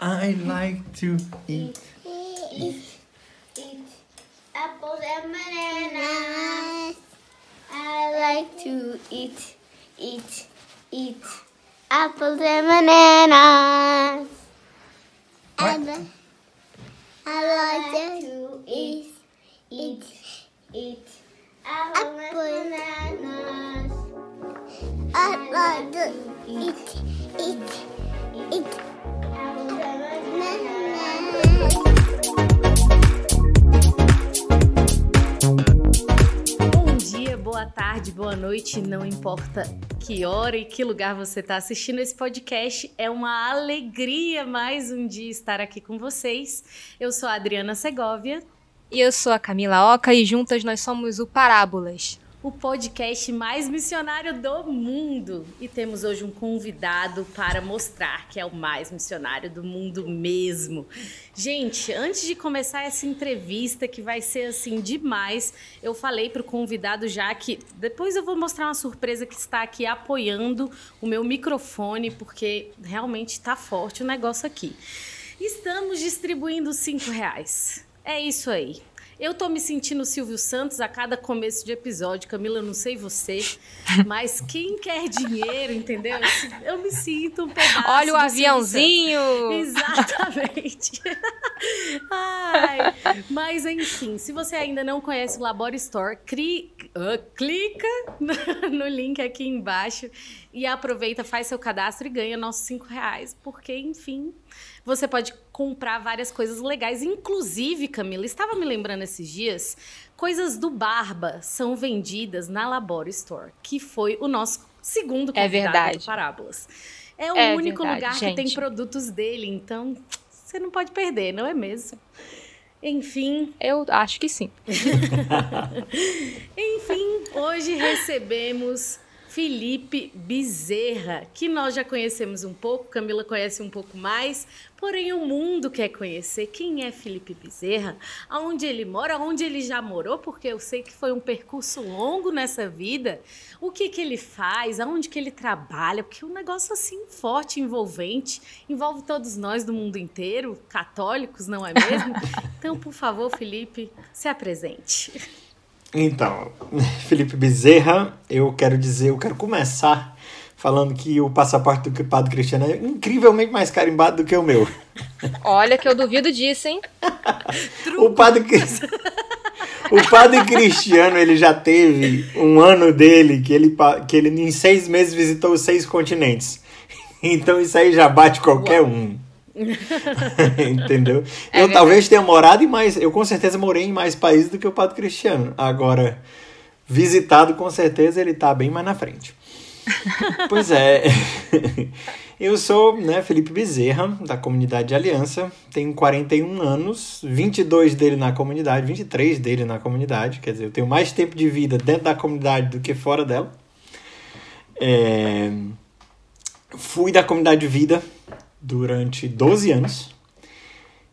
I like to eat. Eat, eat apples and bananas. I like to eat, eat, eat apples and bananas. I, li- I like to eat, eat, eat apples and bananas. I like to eat, eat, eat apples and bananas. Bom dia, boa tarde, boa noite, não importa que hora e que lugar você está assistindo esse podcast, é uma alegria mais um dia estar aqui com vocês. Eu sou a Adriana Segovia, E eu sou a Camila Oca e juntas nós somos o Parábolas. O podcast mais missionário do mundo. E temos hoje um convidado para mostrar que é o mais missionário do mundo mesmo. Gente, antes de começar essa entrevista, que vai ser assim demais, eu falei para o convidado já que depois eu vou mostrar uma surpresa que está aqui apoiando o meu microfone, porque realmente está forte o negócio aqui. Estamos distribuindo cinco reais. É isso aí. Eu tô me sentindo Silvio Santos a cada começo de episódio. Camila, eu não sei você, mas quem quer dinheiro, entendeu? Eu me sinto um pedaço. Olha o aviãozinho! Exatamente. Ai, mas enfim, se você ainda não conhece o Labor Store, ah, clica no, no link aqui embaixo e aproveita, faz seu cadastro e ganha nossos cinco reais. Porque, enfim, você pode comprar várias coisas legais. Inclusive, Camila, estava me lembrando esses dias, coisas do Barba são vendidas na Labor Store, que foi o nosso segundo É convidado verdade. do Parábolas. É o É único verdade, lugar que tem gente. produtos dele, então você não pode perder, não é mesmo? Enfim, Eu acho que sim. enfim, hoje recebemos Felipe Bezerra, que nós já conhecemos um pouco, Camila conhece um pouco mais, porém o mundo quer conhecer quem é Felipe Bezerra, aonde ele mora, aonde ele já morou, porque eu sei que foi um percurso longo nessa vida, o que que ele faz, aonde que ele trabalha, porque é um negócio assim forte, envolvente, envolve todos nós do mundo inteiro, católicos, não é mesmo? Então, por favor, Felipe, se apresente. Então, Felipe Bezerra, eu quero dizer, eu quero começar falando que o passaporte do Padre Cristiano é incrivelmente mais carimbado do que o meu. Olha que eu duvido disso, hein? O Padre, o padre Cristiano, ele já teve um ano dele que ele, que ele em seis meses visitou os seis continentes. Então isso aí já bate qualquer um. Entendeu? eu verdade. talvez tenha morado em mais. Eu com certeza morei em mais países do que o Padre Cristiano. Agora, visitado, com certeza ele tá bem mais na frente. pois é. Eu sou né, Felipe Bezerra, da comunidade de Aliança. Tenho 41 anos, 22 dele na comunidade, 23 dele na comunidade. Quer dizer, eu tenho mais tempo de vida dentro da comunidade do que fora dela. É, Fui da comunidade de vida durante 12 anos.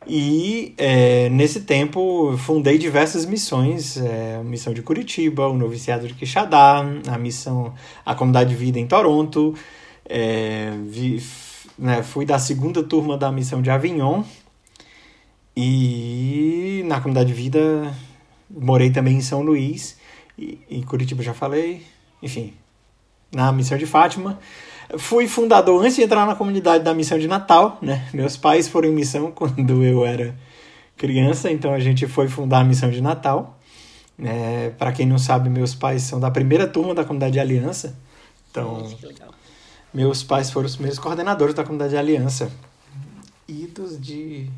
E é, nesse tempo fundei diversas missões, é, a missão de Curitiba, o noviciado de Quixadá, a missão, a comunidade de vida em Toronto, é, vi- né, fui da segunda turma da missão de Avignon e na comunidade de vida morei também em São Luís e, e Curitiba já falei, enfim, na missão de Fátima. Fui fundador antes de entrar na comunidade da missão de Natal, né? Meus pais foram em missão quando eu era criança, então a gente foi fundar a missão de Natal. É, Para quem não sabe, meus pais são da primeira turma da comunidade de Aliança. Então, Que legal. meus pais foram os primeiros coordenadores da comunidade de Aliança. Idos de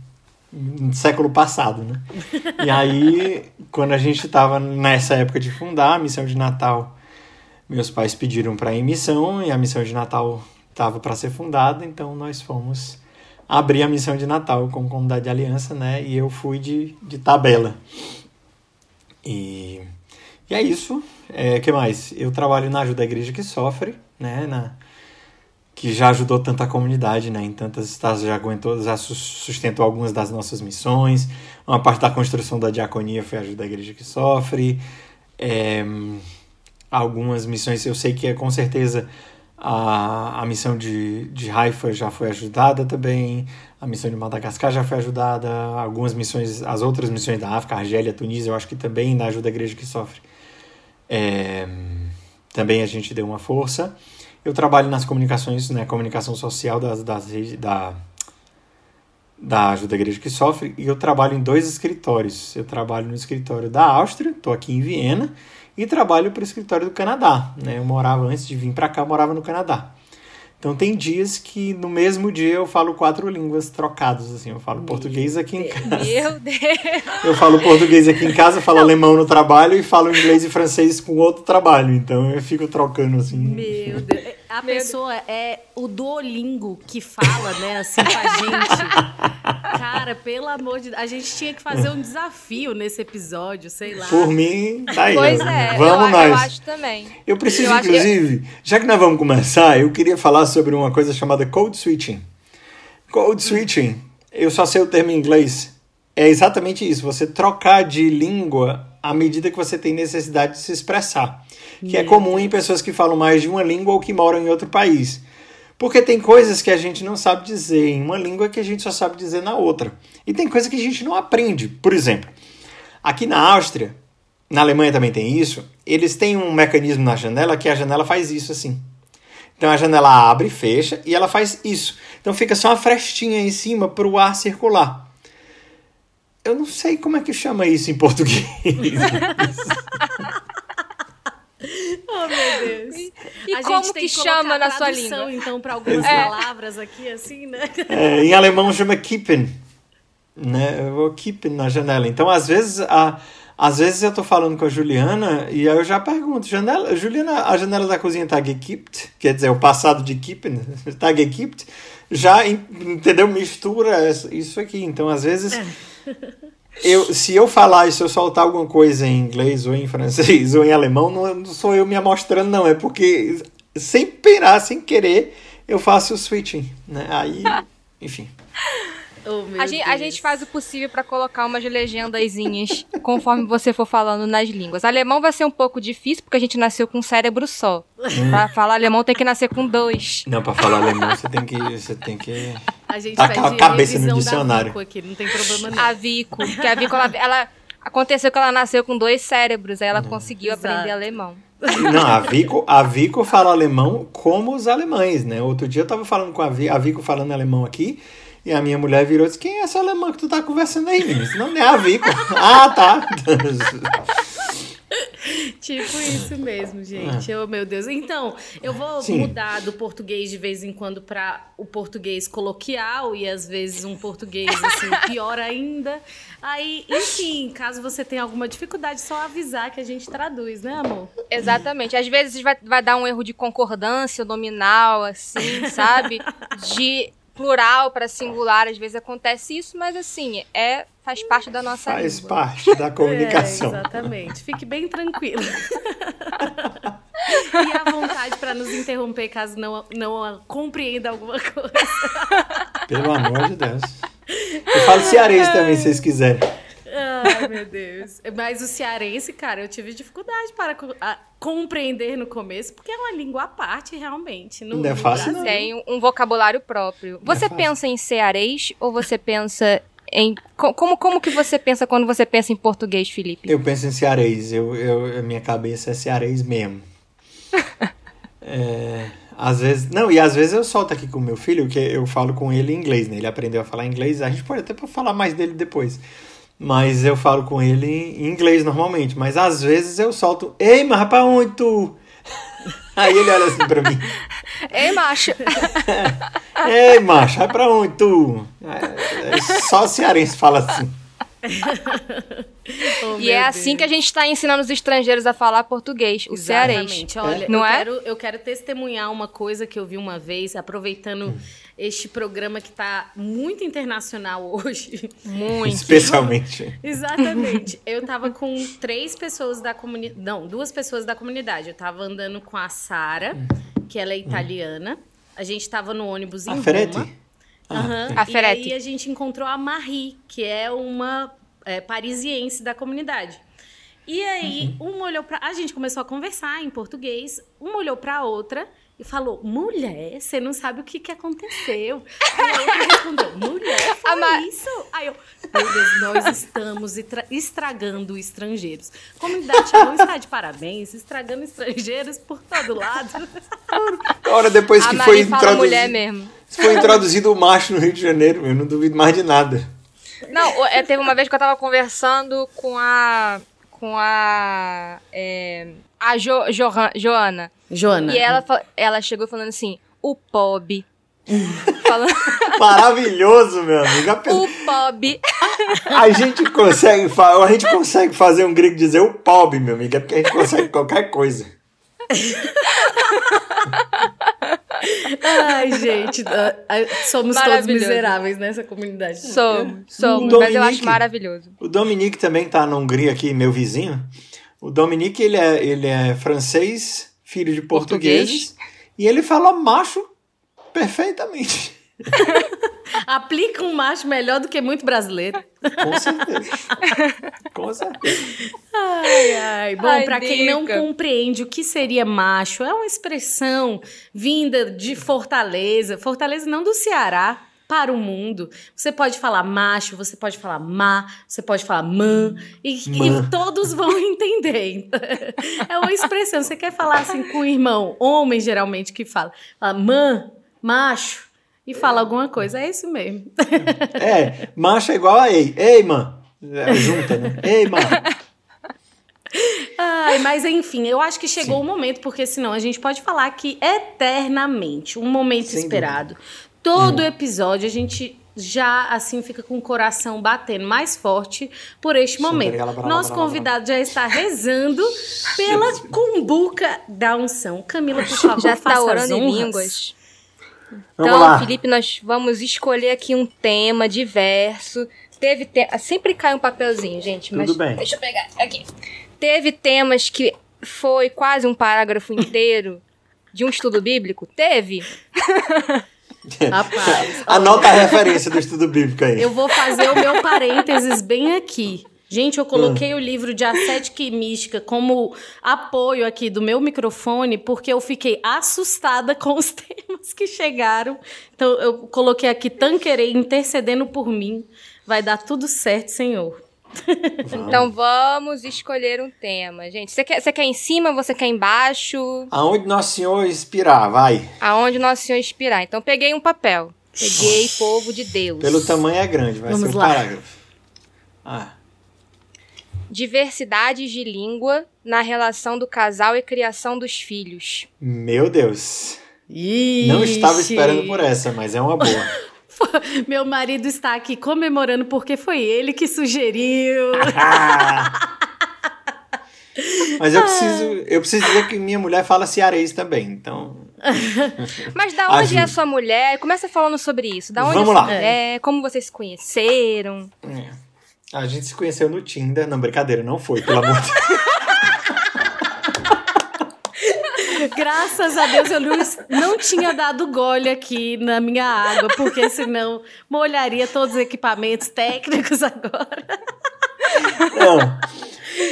no século passado, né? E aí, quando a gente estava nessa época de fundar a missão de Natal, meus pais pediram para ir em missão e a missão de Natal estava para ser fundada, então nós fomos abrir a missão de Natal com comunidade de aliança, né? E eu fui de, de tabela. E, e é isso. É, que mais? Eu trabalho na ajuda à igreja que sofre, né? Na, que já ajudou tanta comunidade, né? Em tantas estados já aguentou, já sus- sustentou algumas das nossas missões. Uma parte da construção da diaconia foi a ajuda à igreja que sofre. É, algumas missões eu sei que é com certeza A, a missão de, de Haifa já foi ajudada também. A missão de Madagascar já foi ajudada. Algumas missões, as outras missões da África, Argélia, Tunísia, eu acho que também na ajuda a igreja que sofre. É, também a gente deu uma força. Eu trabalho nas comunicações, né, comunicação social das, das, da, da ajuda à igreja que sofre e eu trabalho em dois escritórios. Eu trabalho no escritório da Áustria, estou aqui em Viena, e trabalho para o escritório do Canadá. Né? Eu morava, antes de vir para cá, morava no Canadá. Então tem dias que no mesmo dia eu falo quatro línguas trocadas, assim. Eu falo português aqui em casa. Meu Deus! Eu falo português aqui em casa, falo alemão no trabalho e falo inglês e francês com outro trabalho. Então eu fico trocando assim. Meu Deus. A pessoa é o Duolingo que fala, né, assim, com a gente. Cara, pelo amor de Deus. A gente tinha que fazer um desafio nesse episódio, sei lá. Por mim, tá aí. Pois é, vamos eu, nós. eu acho também. Eu preciso, Eu inclusive, já que nós vamos começar, eu queria falar sobre uma coisa chamada code switching. Code switching, eu só sei o termo em inglês. É exatamente isso, você trocar de língua à medida que você tem necessidade de se expressar. Que é comum em pessoas que falam mais de uma língua ou que moram em outro país. Porque tem coisas que a gente não sabe dizer em uma língua que a gente só sabe dizer na outra. E tem coisa que a gente não aprende. Por exemplo, aqui na Áustria, na Alemanha também tem isso, eles têm um mecanismo na janela que a janela faz isso assim. Então a janela abre, fecha e ela faz isso. Então fica só uma frestinha em cima para o ar circular. Eu não sei como é que chama isso em português. Oh, meu Deus. E A como que colocar chama na sua língua? então, para algumas É. palavras aqui, assim, né? É, em alemão chama kippen. Né? Eu vou kippen na janela. Então, às vezes, a, às vezes eu tô falando com a Juliana e aí eu já pergunto, janela, Juliana, a janela da cozinha tá gekippt? Quer dizer, o passado de kippen tá gekippt? Já, en- entendeu? Mistura isso aqui. Então, às vezes, eu, se eu falar e se eu soltar alguma coisa em inglês ou em francês ou em alemão, não, não sou eu me amostrando, não. É porque, sem penar, sem querer, eu faço o switching. Né? Aí, enfim. Oh, A gente, a gente faz o possível pra colocar umas legendazinhas conforme você for falando nas línguas. Alemão vai ser um pouco difícil porque a gente nasceu com um cérebro só. Pra falar alemão tem que nascer com dois. Não, pra falar alemão você tem que. Você tem que. A gente pede a cabeça no da dicionário. Vico aqui, não tem problema não. A Vico, porque a Vico, ela, ela- aconteceu que ela nasceu com dois cérebros, aí ela conseguiu Exato. aprender alemão. Não, a Vico, a Vico fala alemão como os alemães, né? Outro dia eu tava falando com a Vico, a Vico falando alemão aqui, e a minha mulher virou e disse: Quem é essa alemã que tu tá conversando aí, menino? Não, não é a Vico. ah, tá. Tipo isso mesmo, gente. Oh, meu Deus. Então, eu vou Sim. mudar do português de vez em quando para o português coloquial e às vezes um português assim pior ainda. Aí, enfim, caso você tenha alguma dificuldade, só avisar que a gente traduz, né, amor? Exatamente. Às vezes vai, vai dar um erro de concordância nominal, assim, sabe? De plural para singular, às vezes acontece isso, mas assim, é faz parte da nossa Faz língua. parte da comunicação. É, exatamente. Fique bem tranquilo. e à vontade para nos interromper caso não, não compreenda alguma coisa. Pelo amor de Deus. Eu falo cearense também, se vocês quiserem. Ai, meu Deus. Mas o cearense, cara, eu tive dificuldade para compreender no começo, porque é uma língua à parte, realmente. No, Não é fácil, Brasil. Tem um, vocabulário próprio. Você é pensa em cearês ou você pensa em. co- Como, como que você pensa quando você pensa em português, Felipe? Eu penso em cearês, eu, eu, a minha cabeça é cearês mesmo. É, às vezes, não, e às vezes eu solto aqui com o meu filho, que eu falo com ele em inglês, né? Ele aprendeu a falar inglês, a gente pode até falar mais dele depois. Mas eu falo com ele em inglês normalmente, mas às vezes eu solto, ei, mas pra onde tu? Aí ele olha assim pra mim, Ei, macho! ei, macho, vai pra onde tu? É, é só o cearense fala assim. Oh, e é assim Deus. que a gente está ensinando os estrangeiros a falar português, o. Exatamente. Olha, Não eu, é? quero, eu quero testemunhar uma coisa que eu vi uma vez, aproveitando Hum. Este programa que está muito internacional hoje. Muito. Especialmente. Exatamente. Eu tava com três pessoas da comunidade. Não, duas pessoas da comunidade. Eu tava andando com a Sara, que ela é italiana. A gente tava no ônibus em A Roma. Ferete? Aham. A E Ferete. aí a gente encontrou a Marie, que é uma é, parisiense da comunidade. E aí, uma olhou pra. A gente começou a conversar em português, uma olhou pra outra e falou: mulher, você não sabe o que, que aconteceu. Aí a outra respondeu: mulher, foi isso. Aí eu, meu Deus, nós estamos estra- estragando estrangeiros. Comunidade Shalom está de parabéns, estragando estrangeiros por todo lado. Agora, depois A que foi fala mulher introduzido, mesmo. foi introduzido o macho no Rio de Janeiro, eu não duvido mais de nada. Não, é, teve uma vez que eu tava conversando com a. com a. é, a jo, Johan- Joana. Joana. E ela, ela chegou falando assim: o Pob. falando, Maravilhoso, meu amigo. O Pob. a gente consegue fa- a gente consegue fazer um gringo dizer o pobre, meu amigo, é porque a gente consegue qualquer coisa. Ai, gente, somos todos miseráveis nessa comunidade. Somos, somos. Mas eu acho Dominique. maravilhoso. O Dominique também tá na Hungria aqui, meu vizinho. O Dominique, ele é, ele é francês, filho de portugueses, e ele fala macho perfeitamente. Aplica um macho melhor do que muito brasileiro. Com certeza. Com certeza. Ai, ai. Bom, pra quem não compreende o que seria macho, é uma expressão vinda de Fortaleza, Fortaleza não do Ceará, para o mundo. Você pode falar macho, você pode falar má, você pode falar mã, e, e todos vão entender. É uma expressão. Você quer falar assim com o irmão, homem geralmente que fala, fala mã, macho, e fala alguma coisa. É isso mesmo. É, macho é igual a ei. Ei, man. É, junta, né? Ei, man. Ai, mas enfim, eu acho que chegou o momento, porque senão a gente pode falar que eternamente, um momento Sem esperado. Todo episódio a gente já assim fica com o coração batendo mais forte por este Sim, momento. brava, Nosso brava, convidado já está rezando pela cumbuca da unção. Camila, por favor, Já faça está as orando em línguas. Vamos Então, lá. Felipe, nós vamos escolher aqui um tema diverso. Teve te... Sempre cai um papelzinho, gente. Tudo mas bem. Deixa eu pegar aqui. Teve temas que foi quase um parágrafo inteiro de um estudo bíblico? Teve. Rapaz, Anota a referência do estudo bíblico aí. Eu vou fazer o meu parênteses bem aqui. Gente, eu coloquei o livro de Ascética e Mística como apoio aqui do meu microfone, porque eu fiquei assustada com os temas que chegaram. Então, eu coloquei aqui Tanquerei intercedendo por mim. Vai dar tudo certo, Senhor. Então vamos escolher um tema, gente. Você quer, você quer em cima, você quer embaixo? Aonde Nosso Senhor inspirar, vai. Aonde Nosso Senhor inspirar. Então peguei um papel. Peguei povo de Deus. Pelo tamanho é grande, vai Vamos ser um lá. parágrafo. Ah, Diversidades de língua na relação do casal e criação dos filhos. meu Deus. Não estava esperando por essa, mas é uma boa. Meu marido está aqui comemorando porque foi ele que sugeriu. Ah! Mas eu preciso, eu preciso dizer que minha mulher fala cearês também, então. Mas da onde é Ajuda. a sua mulher? Começa falando sobre isso. Da onde Vamos é a sua lá. mulher? Como vocês se conheceram? é. A gente se conheceu no Tinder. Não, brincadeira, não foi, pelo amor de Deus. Graças a Deus eu não, não tinha dado gole aqui na minha água, porque senão molharia todos os equipamentos técnicos agora. Não.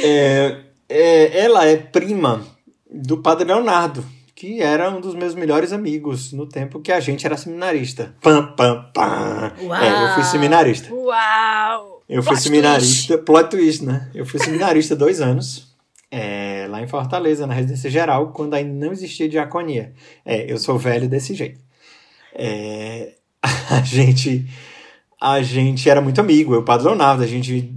É, é, ela é prima do Padre Leonardo, que era um dos meus melhores amigos no tempo que a gente era seminarista. Pam, pam, pam. Uau. É, eu fui seminarista. Uau! Eu fui Plot seminarista, plot twist, né? Eu fui seminarista dois anos, é, lá em Fortaleza, na residência geral, quando ainda não existia diaconia. É, eu sou velho desse jeito. É, a gente, a gente era muito amigo, eu, o Padre Leonardo, a gente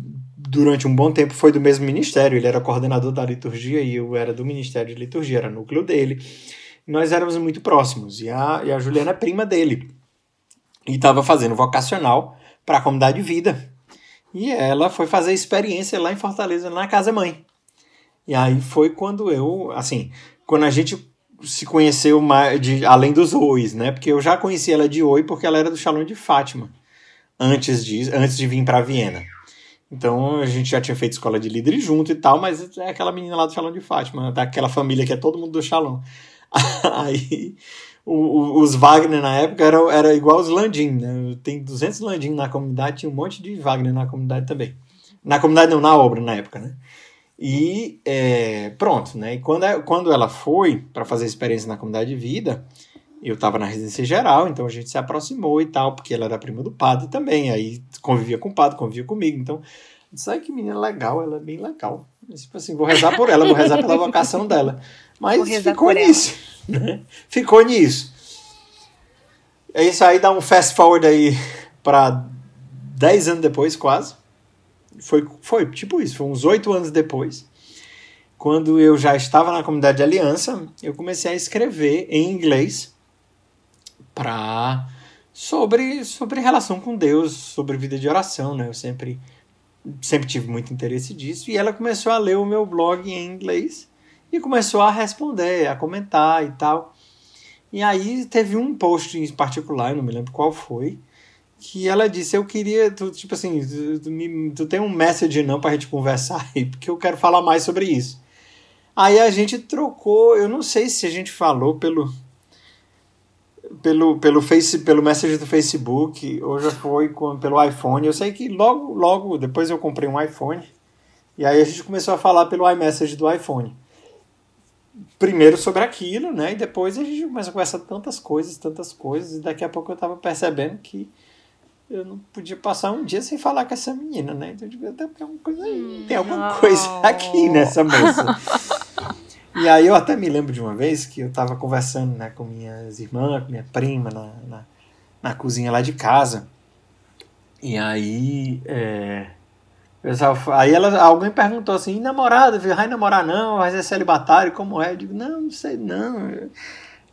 durante um bom tempo foi do mesmo ministério, ele era coordenador da liturgia e eu era do ministério de liturgia, era núcleo dele. Nós éramos muito próximos e a, e a Juliana é prima dele e estava fazendo vocacional para a comunidade de vida. E ela foi fazer experiência lá em Fortaleza, na casa mãe. E aí foi quando eu, assim, quando a gente se conheceu mais de, além dos ois, né? Porque eu já conhecia ela de oi porque ela era do Shalom de Fátima antes de, antes de vir para Viena. Então a gente já tinha feito escola de líderes junto e tal, mas é aquela menina lá do Shalom de Fátima, daquela família que é todo mundo do Shalom. Aí o- os Wagner na época era, era igual os Landim, né? Tem 200 Landim na comunidade, tinha um monte de Wagner na comunidade também. Na comunidade não, na obra na época, né? E é, pronto, né? E quando, quando ela foi para fazer experiência na comunidade de vida, eu estava na residência geral, então a gente se aproximou e tal, porque ela era prima do padre também, aí convivia com o padre, convivia comigo. Então, sabe que menina legal, ela é bem legal. Tipo assim, vou rezar por ela, vou rezar pela vocação dela. Mas ficou nisso, né? Ficou nisso. É isso aí, dá um fast forward aí para 10 anos depois, quase. Foi, foi tipo isso, foi uns 8 anos depois. Quando eu já estava na comunidade de aliança, eu comecei a escrever em inglês para sobre sobre relação com Deus, sobre vida de oração, né? Eu sempre sempre tive muito interesse disso e ela começou a ler o meu blog em inglês e começou a responder, a comentar e tal. E aí teve um post em particular, não me lembro qual foi, que ela disse: Eu queria, tu, tipo assim, tu, tu, me, tu tem um message não pra gente conversar aí, porque eu quero falar mais sobre isso. Aí a gente trocou, eu não sei se a gente falou pelo, pelo, pelo, face, pelo message do Facebook, ou já foi com, pelo iPhone. Eu sei que logo, logo depois eu comprei um iPhone. E aí a gente começou a falar pelo iMessage do iPhone. Primeiro sobre aquilo, né? E depois a gente começou a conversar tantas coisas, tantas coisas. E daqui a pouco eu tava percebendo que eu não podia passar um dia sem falar com essa menina, né? Então eu digo, tem alguma coisa, tem alguma coisa aqui nessa moça. E aí eu até me lembro de uma vez que eu tava conversando né, com minhas irmãs, com minha prima na, na, na cozinha lá de casa. E aí. É, aí ela, alguém perguntou assim: namorada, vai namorar não? Vai ser celibatário? Como é? Eu digo: não, não sei não.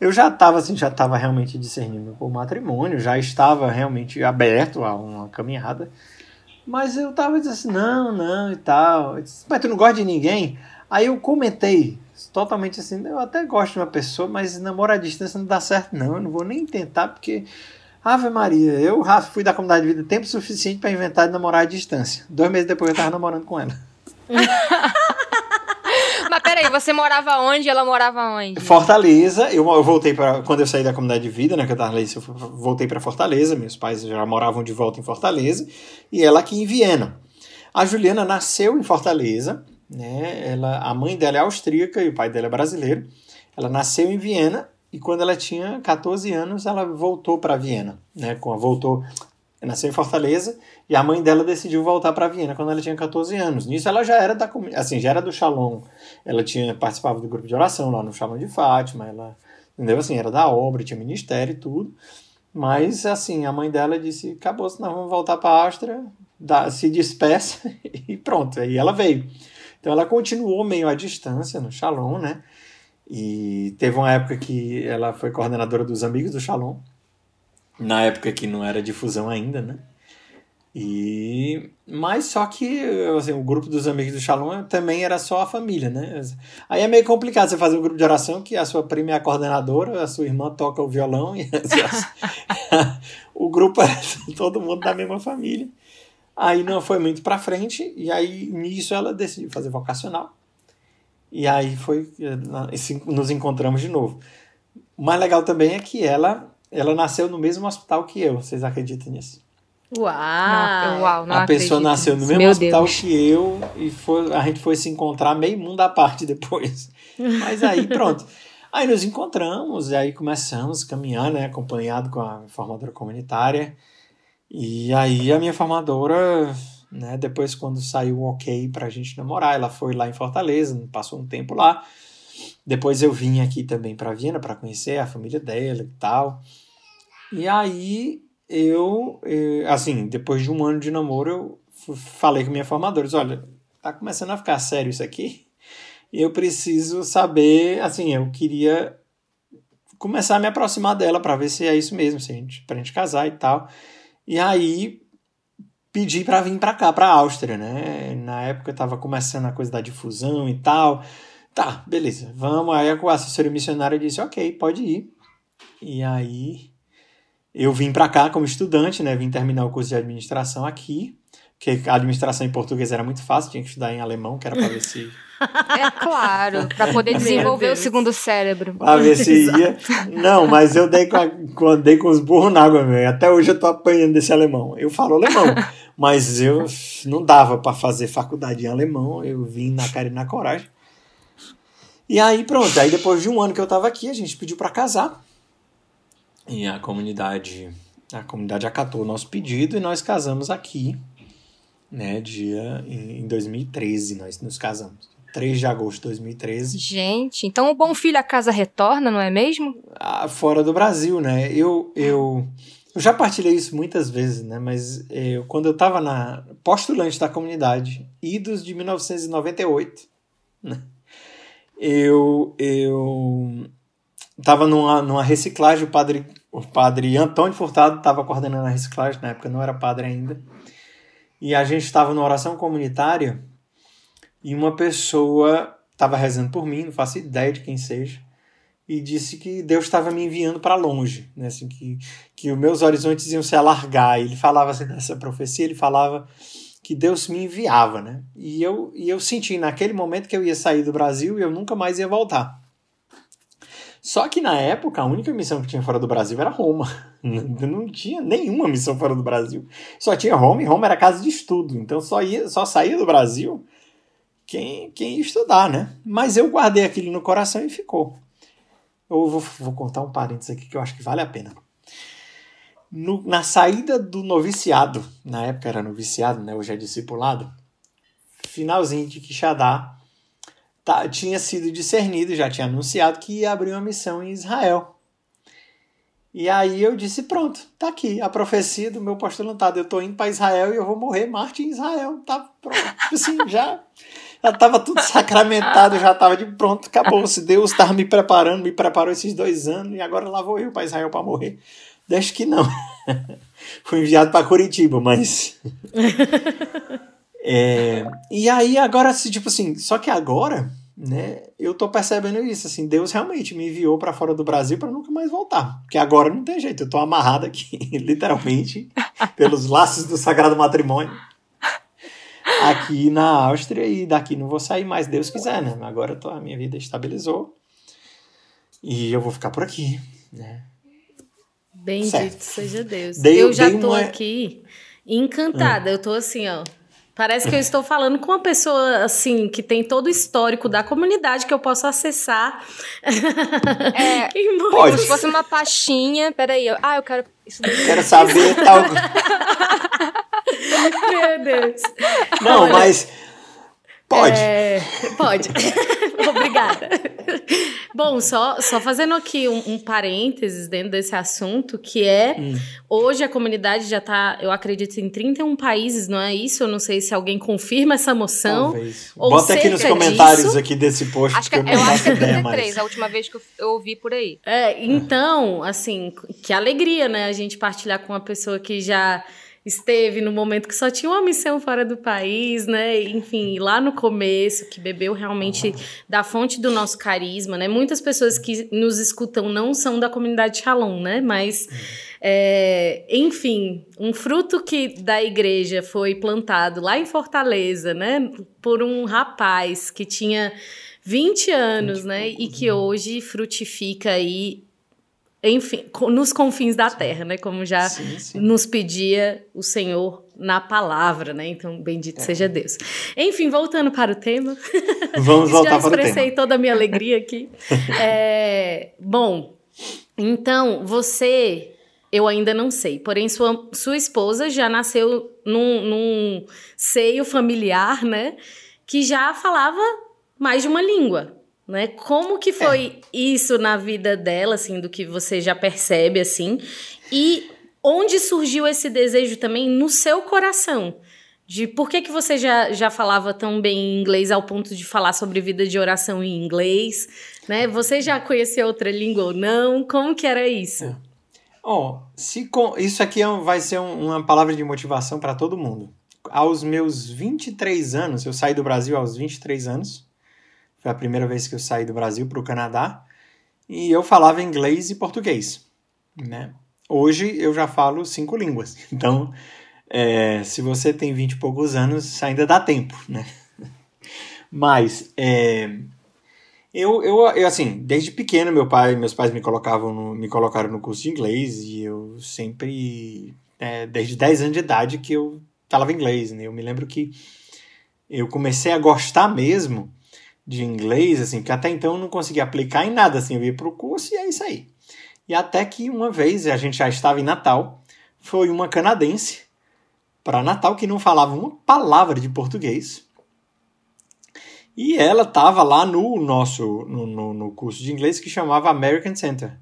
Eu já estava assim, já estava realmente discernindo o matrimônio, já estava realmente aberto a uma caminhada. Mas eu tava dizendo assim, não, não e tal. Disse, mas tu não gosta de ninguém? Aí eu comentei totalmente assim, eu até gosto de uma pessoa, mas namorar à distância não dá certo não, eu não vou nem tentar porque Ave Maria, eu fui da comunidade de vida tempo suficiente para inventar de namorar à distância. Dois meses depois eu tava namorando com ela. Mas peraí, você morava onde? Ela morava onde? Fortaleza. Eu, eu voltei para quando eu saí da comunidade de vida, né, que eu tava lá, eu voltei para Fortaleza. Meus pais já moravam de volta em Fortaleza e ela aqui em Viena. A Juliana nasceu em Fortaleza né? Ela, a mãe dela é austríaca e o pai dela é brasileiro. Ela nasceu em Viena e quando ela tinha 14 anos ela voltou para Viena, né? Voltou, nasceu em Fortaleza e a mãe dela decidiu voltar para Viena quando ela tinha 14 anos. Nisso ela já era da assim, já era do Shalom. Ela tinha participava do grupo de oração lá no Shalom de Fátima, ela entendeu assim, era da obra, tinha ministério e tudo. Mas assim, a mãe dela disse: "Acabou, nós vamos voltar para Áustria, dá, se despeça" e pronto. Aí ela veio. Então ela continuou meio à distância no Shalom, né? E teve uma época que ela foi coordenadora dos Amigos do Shalom, na época que não era difusão ainda, né? E mas só que assim, o grupo dos amigos do Shalom também era só a família, né? Aí é meio complicado você fazer um grupo de oração que a sua prima é a coordenadora, a sua irmã toca o violão e o grupo é todo mundo da mesma família. Aí não foi muito para frente, e aí nisso ela decidiu fazer vocacional. E aí foi, nos encontramos de novo. O mais legal também é que ela, ela nasceu no mesmo hospital que eu, vocês acreditam nisso? Uau! Não, uau, não a pessoa nasceu no mesmo Meu hospital Deus. que eu e foi, a gente foi se encontrar meio mundo à parte depois. Mas aí pronto. Aí nos encontramos, e aí começamos a caminhar, né, acompanhado com a formadora comunitária. E aí a minha formadora, né, depois quando saiu o ok pra gente namorar, ela foi lá em Fortaleza, passou um tempo lá. Depois eu vim aqui também para Viena para conhecer a família dela e tal. E aí eu, eu, assim, depois de um ano de namoro, eu falei com minha formadora, olha, tá começando a ficar sério isso aqui. Eu preciso saber, assim, eu queria começar a me aproximar dela para ver se é isso mesmo, se a gente, pra gente casar e tal. E aí pedi para vir para cá, para Áustria, né? Na época estava começando a coisa da difusão e tal. Tá, beleza, vamos. Aí a assessoria missionária disse: ok, pode ir. E aí eu vim para cá como estudante, né? Vim terminar o curso de administração aqui. Porque a administração em português era muito fácil, tinha que estudar em alemão, que era para ver se. É claro, para poder desenvolver o segundo cérebro. Pra ver se ia. Não, mas eu dei com, a, dei com os burros na água, meu. Até hoje eu tô apanhando desse alemão. Eu falo alemão, mas eu não dava para fazer faculdade em alemão, eu vim na cara e na coragem. E aí pronto, aí depois de um ano que eu tava aqui, a gente pediu para casar. E a comunidade, a comunidade acatou o nosso pedido e nós casamos aqui, né, dia em 2013 nós nos casamos. 3 de agosto de 2013. Gente, então o bom filho a casa retorna, não é mesmo? Ah, fora do Brasil, né? Eu, eu, eu já partilhei isso muitas vezes, né? Mas eu, quando eu estava na postulante da comunidade, idos de 1998, né? Eu, eu tava numa, numa reciclagem, o padre, o padre Antônio Furtado estava coordenando a reciclagem, na época não era padre ainda. E a gente estava numa oração comunitária e uma pessoa estava rezando por mim, não faço ideia de quem seja, e disse que Deus estava me enviando para longe, né? assim, que, que os meus horizontes iam se alargar. Ele falava assim, dessa profecia, ele falava que Deus me enviava, né? E eu, e eu senti naquele momento que eu ia sair do Brasil e eu nunca mais ia voltar. Só que na época, a única missão que tinha fora do Brasil era Roma. Não tinha nenhuma missão fora do Brasil. Só tinha Roma e Roma era casa de estudo. Então só, ia, só saía do Brasil quem, quem ia estudar, né? Mas eu guardei aquilo no coração e ficou. Eu vou, vou contar um parênteses aqui que eu acho que vale a pena. No, na saída do noviciado, na época era noviciado, né? hoje é discipulado, finalzinho de Quixadá, tá, tinha sido discernido, já tinha anunciado que ia abrir uma missão em Israel. E aí eu disse, pronto, tá aqui a profecia do meu postulantado. Eu tô indo para Israel e eu vou morrer Marte em Israel. Tá pronto. Tipo assim, já já estava tudo sacramentado, já estava de pronto, acabou. Se Deus estava me preparando, me preparou esses dois anos e agora lá vou eu para Israel para morrer. Deixa que não. Fui enviado para Curitiba, mas. é... E aí, agora, tipo assim, só que agora, né, eu tô percebendo isso, assim, Deus realmente me enviou para fora do Brasil para nunca mais voltar. Porque agora não tem jeito, eu tô amarrado aqui, literalmente, pelos laços do sagrado matrimônio aqui na Áustria e daqui não vou sair mais, Deus quiser, né? Agora tô, a minha vida estabilizou e eu vou ficar por aqui, né? Bendito certo. seja Deus. Dei, eu já tô uma... aqui encantada. Hum. Eu tô assim, ó. Parece que eu estou falando com uma pessoa assim que tem todo o histórico da comunidade que eu posso acessar. É, pode. Se fosse uma pastinha, peraí, eu, ah, eu quero isso. Quero saber tal. Meu Deus. Não, Olha, mas Pode. É, pode. Obrigada. Bom, só, só fazendo aqui um, um, parênteses dentro desse assunto, que é hum. hoje a comunidade já está, eu acredito, em 31 países, não é isso? Eu não sei se alguém confirma essa moção. Talvez. Ou Bota aqui nos comentários disso. aqui desse post, acho que, que eu, eu acho que é 33, mais. a última vez que eu ouvi por aí. É, então, assim, que alegria, né? A gente partilhar com uma pessoa que já esteve no momento que só tinha uma missão fora do país, né? Enfim, lá no começo, que bebeu realmente da fonte do nosso carisma, né? Muitas pessoas que nos escutam não são da comunidade Shalom, né? Mas, é, enfim, um fruto que da igreja foi plantado lá em Fortaleza, né? Por um rapaz que tinha 20 anos, né? E que hoje frutifica aí enfim, nos confins da terra, né? Como já sim, sim. nos pedia o Senhor na palavra, né? Então, bendito é. seja Deus. Enfim, voltando para o tema. Vamos voltar para o tema. Já expressei toda a minha alegria aqui. é, bom, então, você, eu ainda não sei, porém sua, sua esposa já nasceu num, num seio familiar, né? Que já falava mais de uma língua né? Como que foi é. isso na vida dela, assim, do que você já percebe, assim? E onde surgiu esse desejo também no seu coração? De por que, que você já, já falava tão bem inglês ao ponto de falar sobre vida de oração em inglês? Né? Você já conhecia outra língua ou não? Como que era isso? É. Oh, se com, isso aqui é vai ser um, uma palavra de motivação para todo mundo. Aos meus 23 anos, eu saí do Brasil aos 23 anos, foi a primeira vez que eu saí do Brasil para o Canadá e eu falava inglês e português, né? Hoje eu já falo cinco línguas, então É, se você tem 20 e poucos anos, ainda dá tempo, né? Mas, é, eu, eu, eu, assim, desde pequeno, meu pai, meus pais me colocavam no, me colocaram no curso de inglês e eu sempre, é, desde 10 anos de idade que eu falava inglês, né? Eu me lembro que eu comecei a gostar mesmo de inglês, assim, que até então eu não conseguia aplicar em nada, assim, eu ia pro curso e é isso aí. E até que uma vez, a gente já estava em Natal, foi uma canadense para Natal que não falava uma palavra de português. E ela estava lá no nosso no, no, no, curso de inglês que chamava American Center.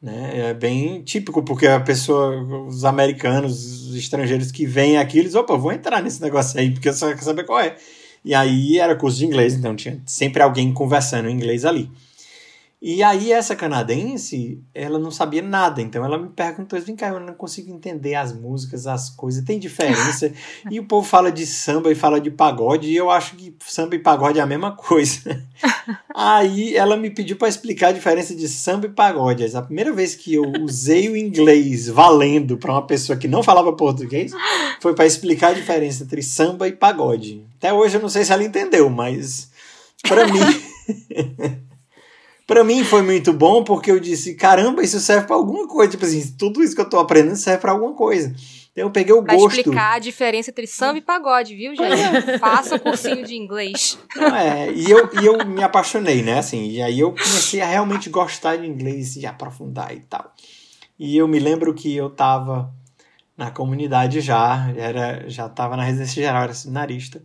Né? É bem típico, porque a pessoa, os americanos, os estrangeiros que vêm aqui, eles, opa, vou entrar nesse negócio aí, porque eu só quero saber qual é. E aí era curso de inglês, então tinha sempre alguém conversando em inglês ali. E aí essa canadense, ela não sabia nada, então ela me perguntou, vem cá, eu não consigo entender as músicas, as coisas, tem diferença? e o povo fala de samba e fala de pagode, e eu acho que samba e pagode é a mesma coisa. aí ela me pediu para explicar a diferença de samba e pagode. A primeira vez que eu usei o inglês valendo para uma pessoa que não falava português, foi para explicar a diferença entre samba e pagode. Até hoje eu não sei se ela entendeu, mas para mim para mim foi muito bom porque eu disse, caramba, isso serve para alguma coisa. Tipo assim, tudo isso que eu tô aprendendo serve para alguma coisa. Então eu peguei o pra gosto. explicar a diferença entre samba e pagode, viu, gente? Faça um cursinho de inglês. Não, é, e eu, e eu me apaixonei, né? Assim, e aí eu comecei a realmente gostar de inglês e aprofundar e tal. E eu me lembro que eu tava na comunidade já, era, já tava na residência geral, era seminarista.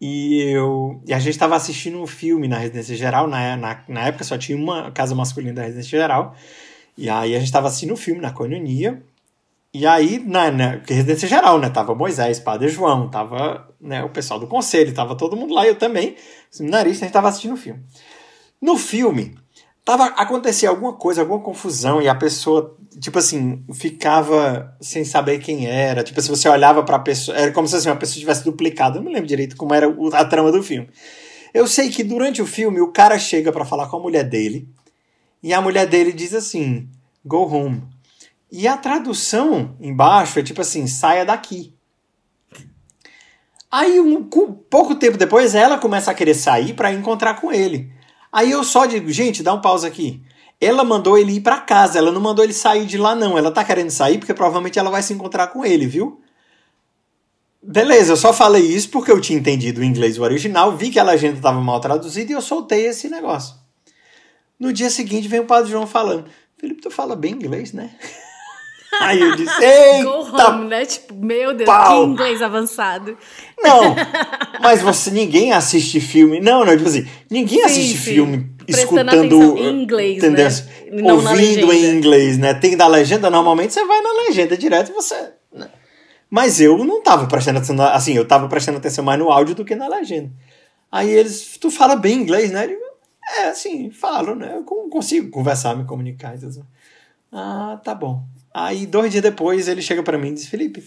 E, eu, e a gente estava assistindo um filme na residência geral, na, na, na época só tinha uma casa masculina da residência geral. E aí a gente estava assistindo um filme na coinonia. E aí, na, na residência geral, né? Tava Moisés, Padre João, tava né, o pessoal do conselho, tava todo mundo lá, eu também, seminarista, a gente tava assistindo o filme. No filme, tava acontecia alguma coisa, alguma confusão, e a pessoa tipo assim, ficava sem saber quem era. Tipo, se você olhava para a pessoa, era como se assim, uma pessoa tivesse duplicado. Eu não lembro direito como era a trama do filme. Eu sei que durante o filme o cara chega para falar com a mulher dele e a mulher dele diz assim: "Go home". E a tradução embaixo é tipo assim: "Saia daqui". Aí, um pouco tempo depois, ela começa a querer sair para encontrar com ele. Aí eu só digo, gente, dá um pausa aqui. Ela mandou ele ir para casa, ela não mandou ele sair de lá, não. Ela tá querendo sair porque provavelmente ela vai se encontrar com ele, viu? Beleza, eu só falei isso porque eu tinha entendido o inglês original, vi que a legenda estava mal traduzida e eu soltei esse negócio. No dia seguinte vem o Padre João falando: Felipe, tu fala bem inglês, né? Aí eu disse, eita! Go home, né? Tipo, meu Deus, pau. que inglês avançado. Não, mas você, ninguém assiste filme. Não, não, tipo assim, ninguém sim, assiste sim. filme escutando em inglês, entendeu? Né? Não ouvindo em inglês, né? Tem da legenda, normalmente você vai na legenda direto e você. Né? Mas eu não tava prestando atenção, assim, eu tava prestando atenção mais no áudio do que na legenda. Aí eles, tu fala bem inglês, né? Digo, é, assim, falo, né? Eu consigo conversar, me comunicar. Então, ah, tá bom. Aí, dois dias depois, ele chega para mim e diz: Felipe,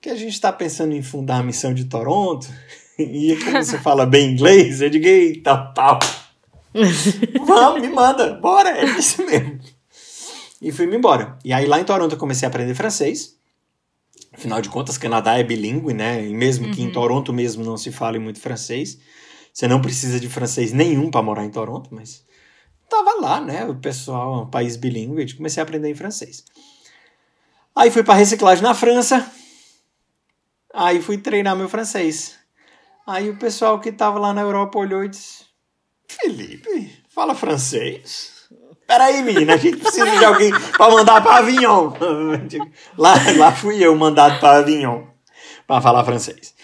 que a gente está pensando em fundar a missão de Toronto. E como você fala bem inglês, eu digo: eita, pau. Vamos, me manda, bora, é isso mesmo. E fui-me embora. E aí, lá em Toronto, eu comecei a aprender francês. Afinal de contas, Canadá é bilíngue, né? E mesmo uhum. que em uhum. Toronto mesmo não se fale muito francês, você não precisa de francês nenhum para morar em Toronto, mas tava lá, né? O pessoal, um país bilíngue, comecei a aprender em francês. Aí fui para reciclagem na França. Aí fui treinar meu francês. Aí o pessoal que tava lá na Europa olhou e disse: Felipe, fala francês? Peraí, menina, a gente precisa de alguém para mandar para Avignon. Lá, lá fui eu mandado para Avignon para falar francês.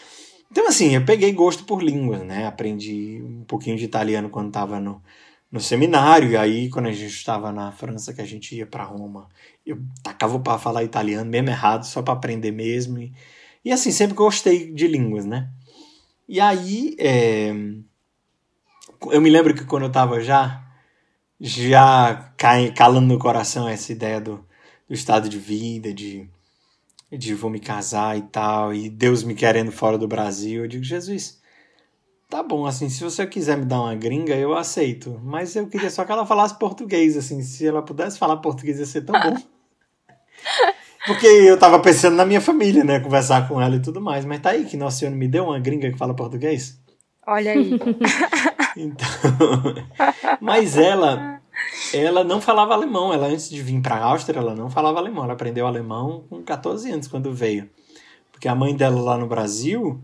Então, assim, eu peguei gosto por línguas, né? Aprendi um pouquinho de italiano quando estava no, no seminário, e aí, quando a gente estava na França, que a gente ia para Roma, eu tacava para falar italiano, mesmo errado, só para aprender mesmo. E, e, assim, sempre gostei de línguas, né? E aí, é, eu me lembro que quando eu estava já, já calando no coração essa ideia do, do estado de vida, de, de vou me casar e tal, e Deus me querendo fora do Brasil, eu digo, Jesus Tá bom, assim, se você quiser me dar uma gringa, eu aceito. Mas eu queria só que ela falasse português, assim. Se ela pudesse falar português, ia ser tão bom. Porque eu tava pensando na minha família, né? Conversar com ela e tudo mais. Mas tá aí que Nosso Senhor me deu uma gringa que fala português. Olha aí. Então, mas ela, ela não falava alemão. Ela antes de vir para a Áustria, ela não falava alemão. Ela aprendeu alemão com 14 anos quando veio, porque a mãe dela lá no Brasil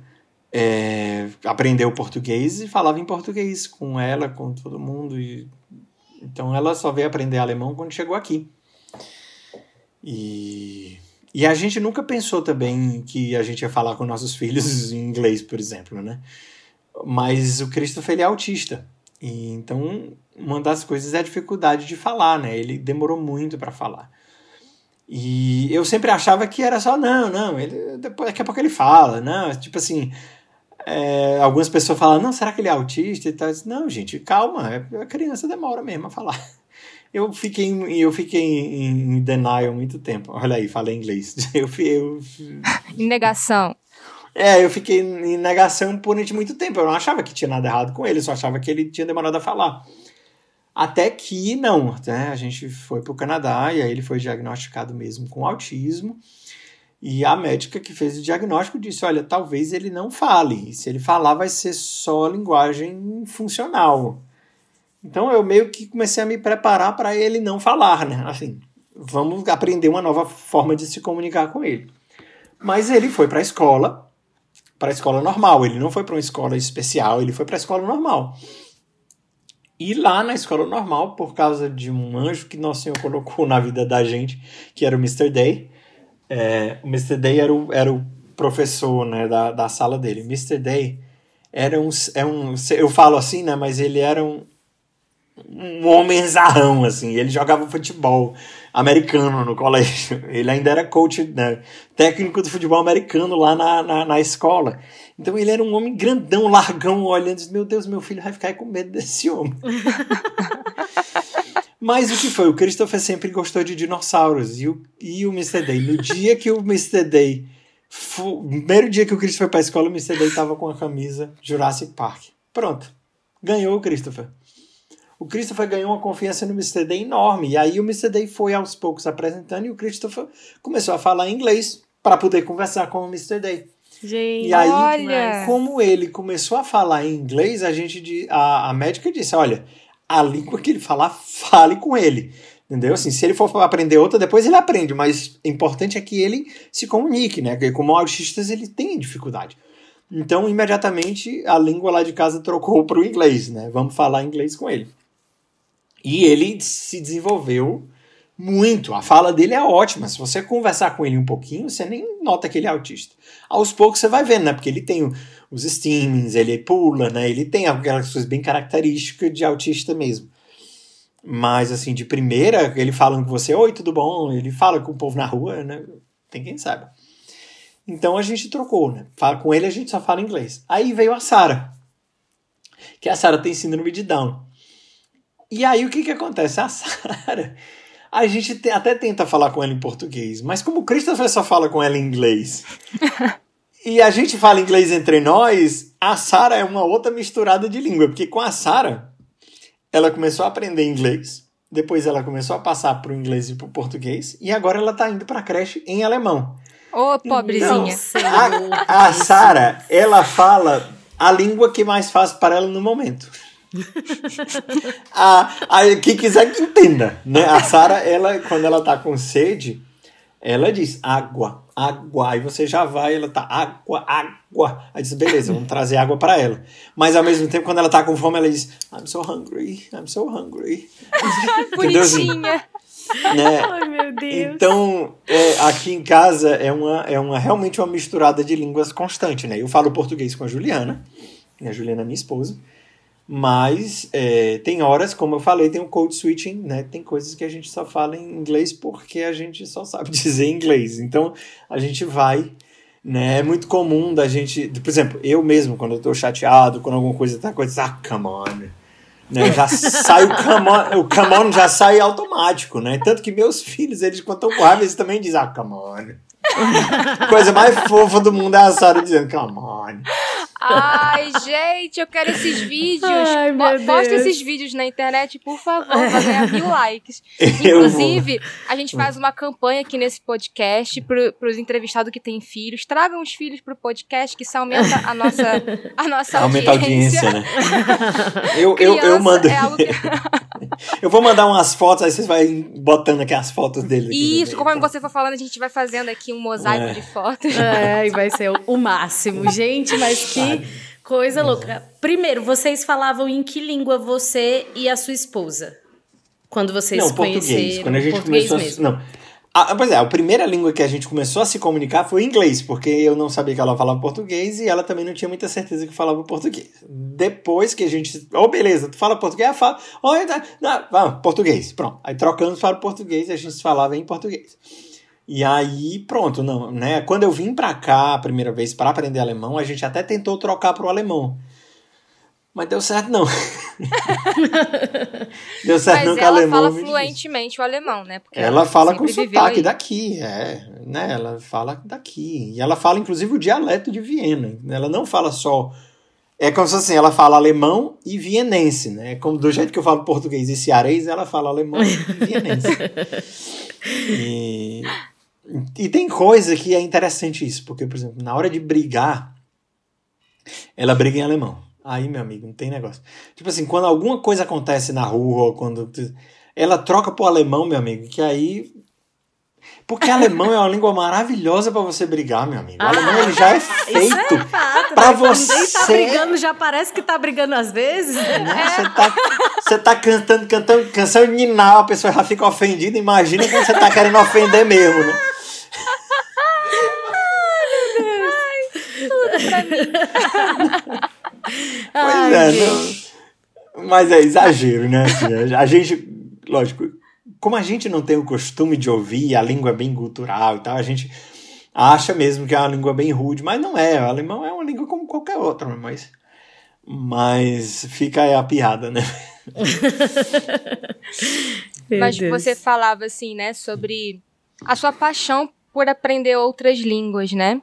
é, aprendeu português e falava em português com ela, com todo mundo. E, então ela só veio aprender alemão quando chegou aqui. E, e a gente nunca pensou também que a gente ia falar com nossos filhos em inglês, por exemplo, né? Mas o Christopher ele é autista. E então uma das coisas é a dificuldade de falar, né? Ele demorou muito para falar. E eu sempre achava que era só não, não, ele depois daqui a pouco ele fala, não, tipo assim, é, algumas pessoas falam, não, será que ele é autista e tal? Não, gente, calma, a criança demora mesmo a falar. Eu fiquei, eu fiquei em, em denial muito tempo. Olha aí, falei inglês. Eu, eu, em negação. É, eu fiquei em negação por muito tempo. Eu não achava que tinha nada errado com ele, só achava que ele tinha demorado a falar. Até que não, né? A gente foi para o Canadá e aí ele foi diagnosticado mesmo com autismo. E a médica que fez o diagnóstico disse: olha, talvez ele não fale. Se ele falar, vai ser só linguagem funcional. Então eu meio que comecei a me preparar para ele não falar, né? Assim, vamos aprender uma nova forma de se comunicar com ele. Mas ele foi para a escola para a escola normal, ele não foi para uma escola especial, ele foi para a escola normal. E lá na escola normal, por causa de um anjo que Nosso Senhor colocou na vida da gente, que era o Mr. Day, é, o Mr. Day era o, era o professor né, da, da sala dele. Mr. Day era um, é um. Eu falo assim, né? Mas ele era um, um assim. Ele jogava futebol americano no colégio. Ele ainda era coach, né, técnico do futebol americano lá na, na, na, escola. Então ele era um homem grandão, largão, olhando, meu Deus, meu filho vai ficar com medo desse homem. Mas o que foi? O Christopher sempre gostou de dinossauros. E o, e o Mr. Day, no dia que o Mr. Day. No primeiro dia que o Christopher foi pra escola, o Mr. Day tava com a camisa Jurassic Park. Pronto. Ganhou o Christopher o Christopher ganhou uma confiança no Mr. Day enorme. E aí o Mr. Day foi aos poucos apresentando e o Christopher começou a falar inglês para poder conversar com o Mr. Day. Gente, e aí, olha. como ele começou a falar em inglês, a gente a, a médica disse: olha, a língua que ele falar, fale com ele. Entendeu? Assim, se ele for aprender outra, depois ele aprende, mas o importante é que ele se comunique, né? Porque como autistas, ele tem dificuldade. Então, imediatamente, a língua lá de casa trocou para o inglês, né? Vamos falar inglês com ele. E ele se desenvolveu muito. A fala dele é ótima. Se você conversar com ele um pouquinho, você nem nota que ele é autista. Aos poucos você vai vendo, né? Porque ele tem os steamings, ele pula, né? Ele tem aquelas coisas bem características de autista mesmo. Mas, assim, de primeira, ele falando com você, oi, tudo bom? Ele fala com o povo na rua, né? Tem quem saiba. Então a gente trocou, né? Fala com ele, a gente só fala inglês. Aí veio a Sara. Que a Sara tem síndrome de Down. E aí o que que acontece? A Sara, a gente te, até tenta falar com ela em português, mas como o Christopher só fala com ela em inglês, e a gente fala inglês entre nós, a Sara é uma outra misturada de língua, porque com a Sara, ela começou a aprender inglês, depois ela começou a passar para o inglês e para o português, e agora ela está indo para a creche em alemão. Ô, oh, pobrezinha. Então, a, a Sara, ela fala a língua que mais faz para ela no momento a, a, quem quiser que entenda, né? A Sara, ela, quando ela tá com sede, ela diz água, água. Aí você já vai, ela tá água, água. Aí diz, beleza, vamos trazer água para ela. Mas ao mesmo tempo, quando ela tá com fome, ela diz, I'm so hungry, I'm so hungry. Bonitinha. Né? Ai, meu Deus. Então, é, aqui em casa é uma, é uma realmente uma misturada de línguas constante, né? Eu falo português com a Juliana, a Juliana é minha esposa. Mas é, tem horas, como eu falei, tem o code switching, né? Tem coisas que a gente só fala em inglês porque a gente só sabe dizer inglês. Então a gente vai, né? É muito comum da gente. Por exemplo, eu mesmo, quando eu tô chateado, quando alguma coisa tá coisa, ah, come on. Né? Já sai o come on, o come on já sai automático, né? Tanto que meus filhos, eles quando estão com raiva, eles também dizem, ah, come on. Coisa mais fofa do mundo é a Sarah dizendo, come on. Ai, gente, eu quero esses vídeos. Ai, meu Po- Posta Deus. esses vídeos na internet, por favor, pra ganhar mil likes. Inclusive, a gente faz uma campanha aqui nesse podcast pro, pros entrevistados que têm filhos. Tragam os filhos pro podcast, que isso aumenta a nossa, a nossa Aumenta a audiência. audiência, né? Eu, eu, eu mando. é algo que- Eu vou mandar umas fotos, aí vocês vão botando aqui as fotos dele. Isso, conforme você for falando, a gente vai fazendo aqui um mosaico É. de fotos. É, e vai ser o, o máximo. Gente, mas que coisa louca. Primeiro, vocês falavam em que língua você e a sua esposa? Quando vocês Não, se português. conheceram? Quando a gente português começou mesmo. a. Não. Ah, pois é, a primeira língua que a gente começou a se comunicar foi inglês, porque eu não sabia que ela falava português e ela também não tinha muita certeza que falava português. Depois que a gente. Oh, beleza, tu fala português? Ah, Fala. Oh, tá, não, vamos, português. Pronto. Aí trocamos para o português e a gente falava em português. E aí, pronto, não, né? Quando eu vim pra cá a primeira vez para aprender alemão, a gente até tentou trocar pro alemão. Mas deu certo não. deu certo Mas não que ela alemão fala é fluentemente o alemão, né? Porque Ela fala com sotaque aí. daqui, é, né? Ela fala daqui. E ela fala, inclusive, o dialeto de Viena. Ela não fala só. É como se assim, ela fala alemão e vienense, né? Como do jeito que eu falo português e cearês, ela fala alemão e vienense. e, e tem coisa que é interessante isso, porque, por exemplo, na hora de brigar, ela briga em alemão. Aí, meu amigo, não tem negócio. Tipo assim, quando alguma coisa acontece na rua, quando. Ela troca pro alemão, meu amigo, que aí. Porque alemão é uma língua maravilhosa pra você brigar, meu amigo. O alemão ele já é Isso feito é fato, pra tá você- brigando, já parece que tá brigando às vezes. né? Você tá, você tá cantando, cantando canção de Ninar, a pessoa já fica ofendida. Imagina quando você tá querendo ofender mesmo, né? Pois Ai, é, gente. não- mas é exagero, né? Assim, a gente, lógico, como a gente não tem o costume de ouvir, a língua é bem cultural e tal, a gente acha mesmo que é uma língua bem rude, mas não é. O alemão é uma língua como qualquer outra, mas, mas fica aí a piada, né? Mas Deus. você falava assim, né, sobre a sua paixão por aprender outras línguas, né?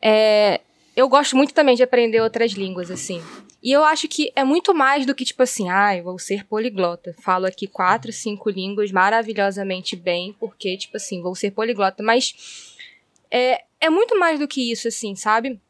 É, eu gosto muito também de aprender outras línguas, assim. E eu acho que é muito mais do que, tipo assim, ah, eu vou ser poliglota. Falo aqui quatro, cinco línguas maravilhosamente bem, porque, tipo assim, vou ser poliglota. Mas é, é muito mais do que isso, assim, sabe?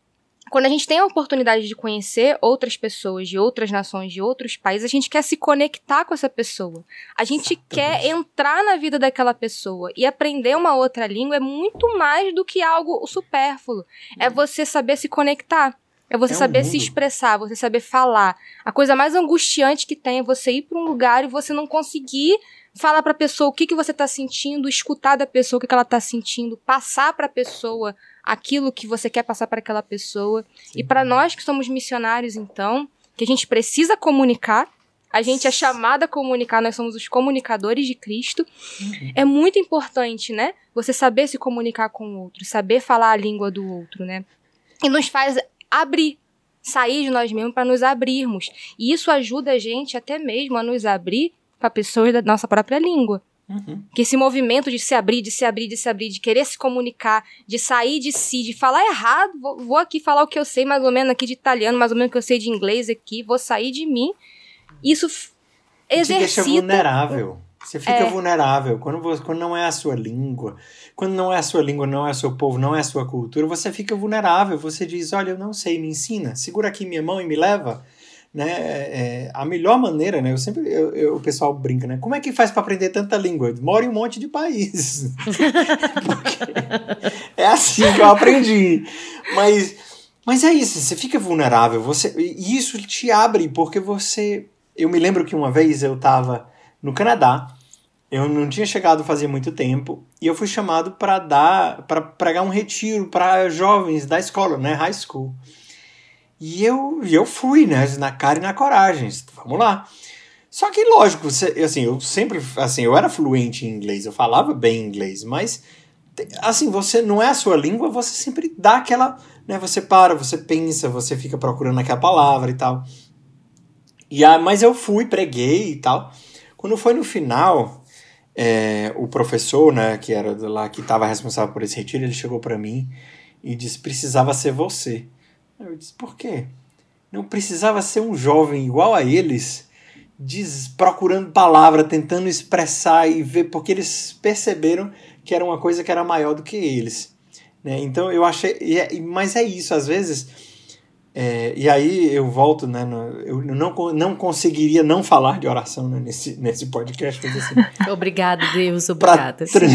Quando a gente tem a oportunidade de conhecer outras pessoas de outras nações, de outros países, a gente quer se conectar com essa pessoa. A gente quer entrar na vida daquela pessoa e aprender uma outra língua é muito mais do que algo supérfluo. É você saber se conectar. É você É um saber se expressar, você saber falar. A coisa mais angustiante que tem é você ir para um lugar e você não conseguir falar para a pessoa o que, que você está sentindo, escutar da pessoa o que, que ela está sentindo, passar para a pessoa aquilo que você quer passar para aquela pessoa. E para nós que somos missionários, então, que a gente precisa comunicar, a gente é chamada a comunicar, nós somos os comunicadores de Cristo. É muito importante, né? Você saber se comunicar com o outro, saber falar a língua do outro, né? E nos faz abrir, sair de nós mesmos para nos abrirmos. E isso ajuda a gente até mesmo a nos abrir para pessoas da nossa própria língua. Uhum. Que esse movimento de se abrir, de se abrir, de se abrir, de querer se comunicar, de sair de si, de falar errado, vou, vou aqui falar o que eu sei mais ou menos aqui de italiano, mais ou menos o que eu sei de inglês aqui, vou sair de mim. Isso f- Te deixa exercita vulnerável. Você fica É. vulnerável. Quando, você, quando não é a sua língua, quando não é a sua língua, não é o seu povo, não é a sua cultura, você fica vulnerável. Você diz: Olha, eu não sei, me ensina, segura aqui minha mão e me leva. Né? É, a melhor maneira, né? Eu sempre, eu, eu- o pessoal brinca, né? Como é que faz para aprender tanta língua? Mora em um monte de país. Porque é assim que eu aprendi. Mas, mas é isso, você fica vulnerável. Você, e isso te abre, porque você. Eu me lembro que uma vez eu estava no Canadá. Eu não tinha chegado fazia muito tempo e eu fui chamado para dar para pregar um retiro para jovens da escola, né, high school. E eu, eu fui, né, na cara e na coragem. Vamos lá. Só que lógico, assim, eu sempre assim, eu era fluente em inglês, eu falava bem inglês, mas assim, você não é a sua língua, você sempre dá aquela, né, você para, você pensa, você fica procurando aquela palavra e tal. E a, mas eu fui, preguei e tal. Quando foi no final, é, o professor, né, que era lá, que estava responsável por esse retiro, ele chegou para mim e disse: precisava ser você. Eu disse: por quê? não precisava ser um jovem igual a eles, diz, procurando palavra, tentando expressar e ver, porque eles perceberam que era uma coisa que era maior do que eles. Né? Então eu achei. É, mas é isso, às vezes. É, e aí eu volto, né? No, eu não, não conseguiria não falar de oração né, nesse, nesse podcast. Assim, obrigado, Deus, obrigada. Para tra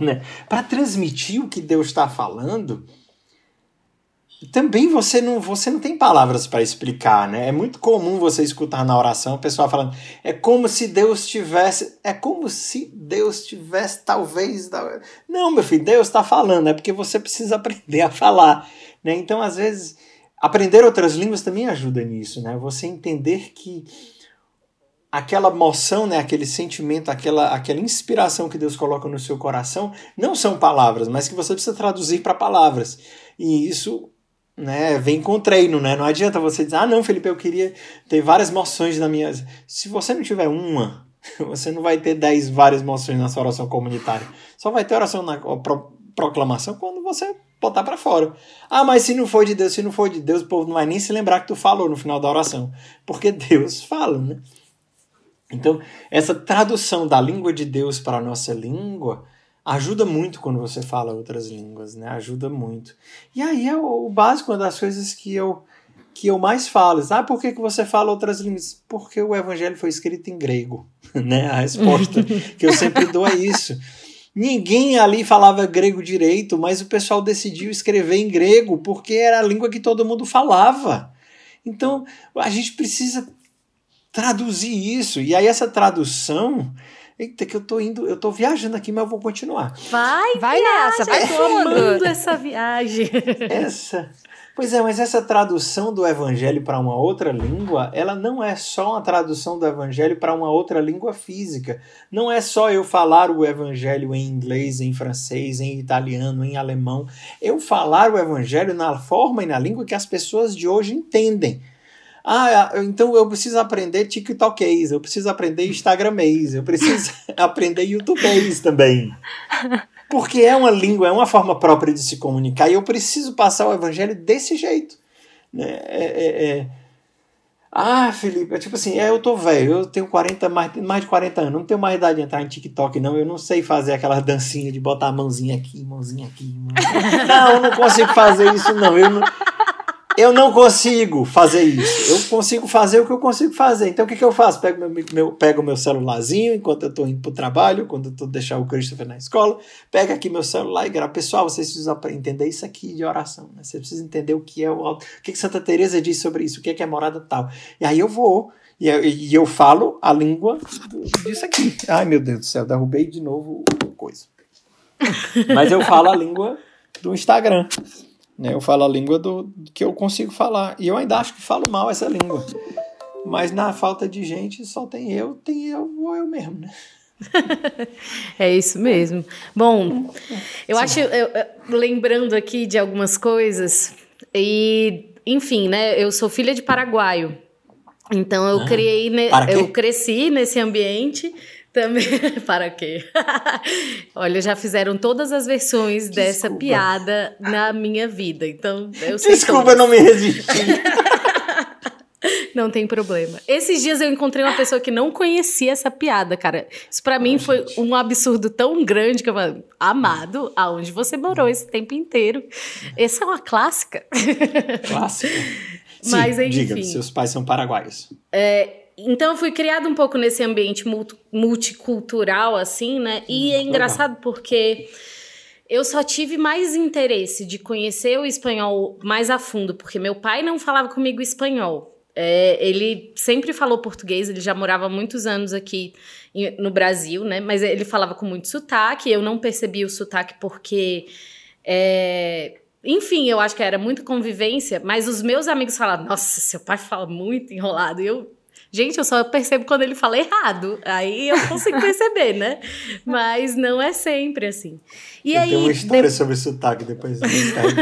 né, transmitir o que Deus está falando, também você não, você não tem palavras para explicar, né? É muito comum você escutar na oração o pessoal falando, é como se Deus tivesse, é como se Deus tivesse talvez, não, meu filho, Deus está falando, é porque você precisa aprender a falar, né? Então, às vezes, aprender outras línguas também ajuda nisso, né? Você entender que aquela emoção, né, aquele sentimento, aquela, aquela inspiração que Deus coloca no seu coração, não são palavras, mas que você precisa traduzir para palavras. E isso né, vem com treino, né? Não adianta você dizer, ah, não, Felipe, eu queria ter várias moções na minha. Se você não tiver uma, você não vai ter dez várias moções na sua oração comunitária. Só vai ter oração na pro, proclamação quando você botar para fora. Ah, mas se não for de Deus, se não for de Deus, o povo não vai nem se lembrar que tu falou no final da oração. Porque Deus fala, né? Então, essa tradução da língua de Deus para a nossa língua ajuda muito quando você fala outras línguas, né? Ajuda muito. E aí é o, básico, uma das coisas que eu que eu mais falo. Ah, por que, que você fala outras línguas? Porque o evangelho foi escrito em grego, né? A resposta que eu sempre dou é isso. Ninguém ali falava grego direito, mas o pessoal decidiu escrever em grego porque era a língua que todo mundo falava. Então, a gente precisa traduzir isso. E aí essa tradução Eita, que eu tô indo, eu tô viajando aqui, mas eu vou continuar. Vai, vai nessa, vai tô amando essa viagem. Essa. Pois é, mas essa tradução do evangelho para uma outra língua, ela não é só uma tradução do evangelho para uma outra língua física. Não é só eu falar o evangelho em inglês, em francês, em italiano, em alemão. Eu falar o evangelho na forma e na língua que as pessoas de hoje entendem. Ah, então eu preciso aprender TikTokês, eu preciso aprender Instagramês, eu preciso aprender YouTubês também. Porque é uma língua, é uma forma própria de se comunicar e eu preciso passar o evangelho desse jeito. Né? É, é, é... Ah, Felipe, é tipo assim, é, eu tô velho, eu tenho 40, mais, mais de 40 anos, não tenho mais idade de entrar em TikTok, não. Eu não sei fazer aquela dancinha de botar a mãozinha aqui, mãozinha aqui. Mãozinha. Não, eu não consigo fazer isso, não. Eu não, eu não consigo fazer isso. Eu consigo fazer o que eu consigo fazer. Então o que, que eu faço? Pego meu, meu, pego meu celularzinho enquanto eu estou indo para o trabalho, quando eu estou deixar o Christopher na escola. Pega aqui meu celular e grava. Pessoal, vocês precisam entender isso aqui de oração. Né? Vocês precisam entender o que é o o que, que Santa Teresa diz sobre isso, o que é, que é morada tal. E aí eu vou e eu, e eu falo a língua disso aqui. Ai meu Deus do céu, derrubei de novo coisa. Mas eu falo a língua do Instagram. Né? Eu falo a língua do, que eu consigo falar. E eu ainda acho que falo mal essa língua. Mas na falta de gente, só tem eu, tem eu ou eu mesmo, né? é isso mesmo. Bom, eu Sim. acho, eu, lembrando aqui de algumas coisas, e enfim, né? Eu sou filha de paraguaio. Então eu ah, criei, eu cresci nesse ambiente também. Para quê? Olha, já fizeram todas as versões Desculpa. dessa piada na minha vida. Então, eu sei Desculpa, eu não me resisti. Não tem problema. Esses dias eu encontrei uma pessoa que não conhecia essa piada, cara. Isso para mim foi um absurdo tão grande que eu falei, amado, aonde você morou esse tempo inteiro? Essa é uma clássica. Clássica. Mas, enfim. Diga, seus pais são paraguaios. É, então eu fui criada um pouco nesse ambiente multicultural, assim, né? E é engraçado porque eu só tive mais interesse de conhecer o espanhol mais a fundo, porque meu pai não falava comigo espanhol. É, ele sempre falou português, ele já morava muitos anos aqui no Brasil, né? Mas ele falava com muito sotaque, eu não percebi o sotaque porque. É, enfim, eu acho que era muita convivência, mas os meus amigos falavam: Nossa, seu pai fala muito enrolado. E eu Gente, eu só percebo quando ele fala errado. Aí eu consigo perceber, né? Mas não é sempre assim. E eu aí, tenho uma história de... sobre sotaque depois,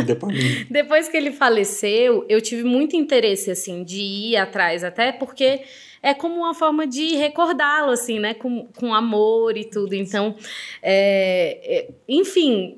depois, depois que ele faleceu, eu tive muito interesse, assim, de ir atrás, até porque é como uma forma de recordá-lo, assim, né? Com, com amor e tudo. Então, é, é, enfim,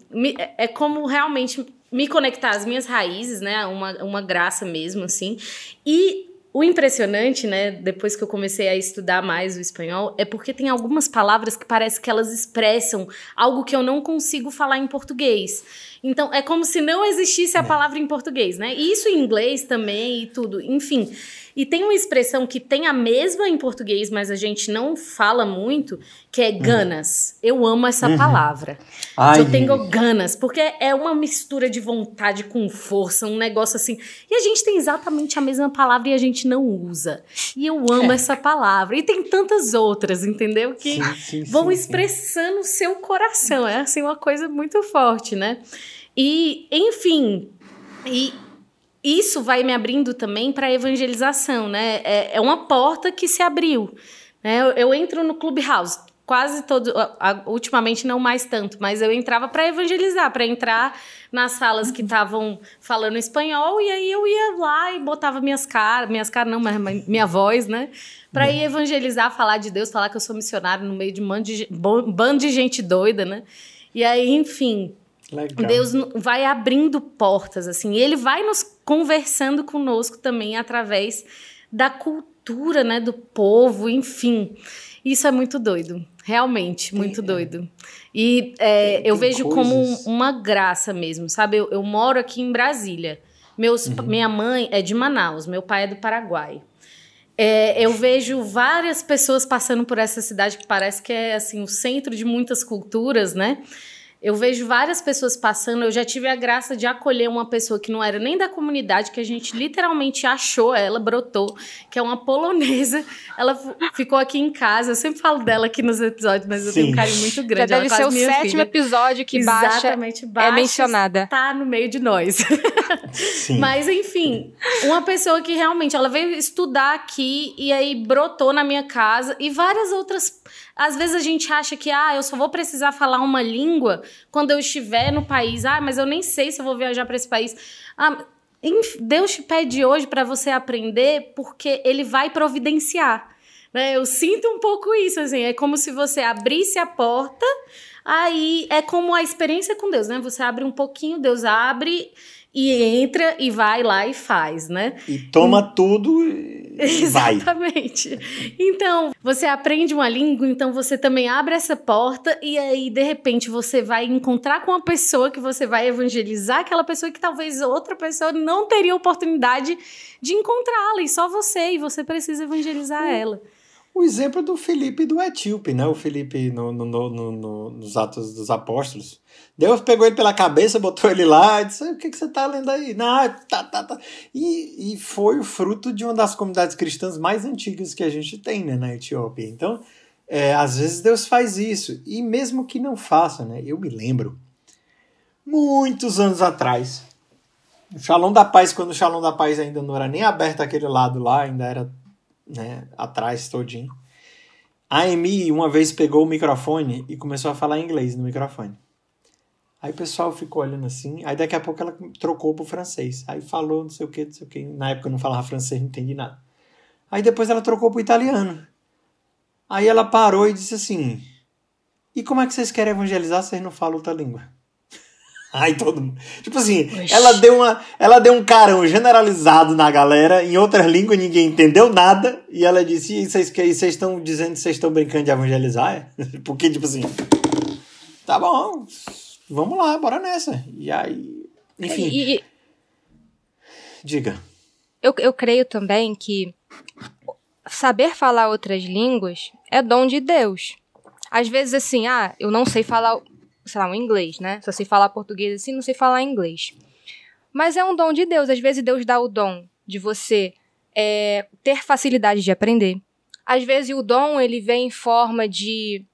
é como realmente me conectar às minhas raízes, né? Uma, uma graça mesmo, assim. E o impressionante, né, depois que eu comecei a estudar mais o espanhol, é porque tem algumas palavras que parece que elas expressam algo que eu não consigo falar em português. Então, é como se não existisse a palavra em português, né? E isso em inglês também e tudo. Enfim, e tem uma expressão que tem a mesma em português, mas a gente não fala muito, que é ganas. Eu amo essa Uhum. palavra. Ai, Eu tenho ganas, porque é uma mistura de vontade com força, um negócio assim. E a gente tem exatamente a mesma palavra e a gente não usa. E eu amo essa palavra. E tem tantas outras, entendeu? Que Sim, sim, vão sim. expressando o seu coração. É assim uma coisa muito forte, né? E, enfim, e isso vai me abrindo também para evangelização, né? É, é uma porta que se abriu. Né? Eu, eu entro no Clubhouse quase todo, a- a- ultimamente não mais tanto, mas eu entrava para evangelizar, para entrar nas salas que estavam falando espanhol e aí eu ia lá e botava minhas caras, minhas caras não, mas minha voz, né? Para ir evangelizar, falar de Deus, falar que eu sou missionário no meio de um bando de, bando de gente doida, né? E aí, enfim, Legal. Deus vai abrindo portas, assim, e ele vai nos conversando conosco também através da cultura, né, do povo, enfim. Isso é muito doido, realmente, muito doido. E é, Tem- eu tem vejo como coisas- uma graça mesmo, sabe? Eu, eu moro aqui em Brasília. Meus, Uhum. Minha mãe é de Manaus, meu pai é do Paraguai. É, eu vejo várias pessoas passando por essa cidade que parece que é assim o centro de muitas culturas, né? Eu vejo várias pessoas passando. Eu já tive a graça de acolher uma pessoa que não era nem da comunidade, que a gente literalmente achou ela, brotou, que é uma polonesa. Ela ficou aqui em casa. Eu sempre falo dela aqui nos episódios, mas eu tenho um Sim. carinho muito Já grande. ela é deve ser o sétimo filha. episódio que Baixa Exatamente, é Baixa mencionada. Tá no meio de nós. Sim. Mas enfim, uma pessoa que realmente ela veio estudar aqui e aí brotou na minha casa e várias outras. Às vezes a gente acha que ah, eu só vou precisar falar uma língua quando eu estiver no país. Ah, mas eu nem sei se eu vou viajar para esse país. Ah, Deus te pede hoje para você aprender porque ele vai providenciar. né? Eu sinto um pouco isso, assim, é como se você abrisse a porta, aí é como a experiência com Deus, né? Você abre um pouquinho, Deus abre e entra e vai lá e faz, né? E toma tudo e vai. Exatamente. Então, você aprende uma língua, então você também abre essa porta e aí, de repente, você vai encontrar com uma pessoa que você vai evangelizar, aquela pessoa que talvez outra pessoa não teria oportunidade de encontrá-la, e só você, e você precisa evangelizar ela. O exemplo do Felipe do Etíope, né? O Felipe no, no- no- no- no- nos Atos dos Apóstolos. Deus pegou ele pela cabeça, botou ele lá e disse: O que, que você tá lendo aí? Não, tá, tá, tá. E, e foi o fruto de uma das comunidades cristãs mais antigas que a gente tem né, na Etiópia. Então, é, às vezes Deus faz isso. E mesmo que não faça, né? Eu me lembro, muitos anos atrás, o Shalom da Paz, quando o Shalom da Paz ainda não era nem aberto aquele lado lá, ainda era né, atrás todinho. A Amy uma vez pegou o microfone e começou a falar inglês no microfone. Aí o pessoal ficou olhando assim, aí daqui a pouco ela trocou pro francês. Aí falou não sei o que, não sei o que. Na época eu não falava francês, não entendi nada. Aí depois ela trocou pro italiano. Aí ela parou e disse assim: E como é que vocês querem evangelizar se vocês não falam outra língua? Aí todo mundo. Tipo assim, Oxi. ela deu, uma, ela deu um carão generalizado na galera, em outras línguas ninguém entendeu nada, e ela disse: E vocês e estão dizendo que vocês estão brincando de evangelizar? É? Porque, tipo assim, tá bom, vamos lá, bora nessa. E aí, enfim, E, e diga. eu, eu creio também que saber falar outras línguas é dom de Deus. Às vezes, assim, ah, eu não sei falar, sei lá, um inglês, né? Só sei falar português assim, não sei falar inglês. Mas é um dom de Deus. Às vezes Deus dá o dom de você é, ter facilidade de aprender. Às vezes o dom ele vem em forma de,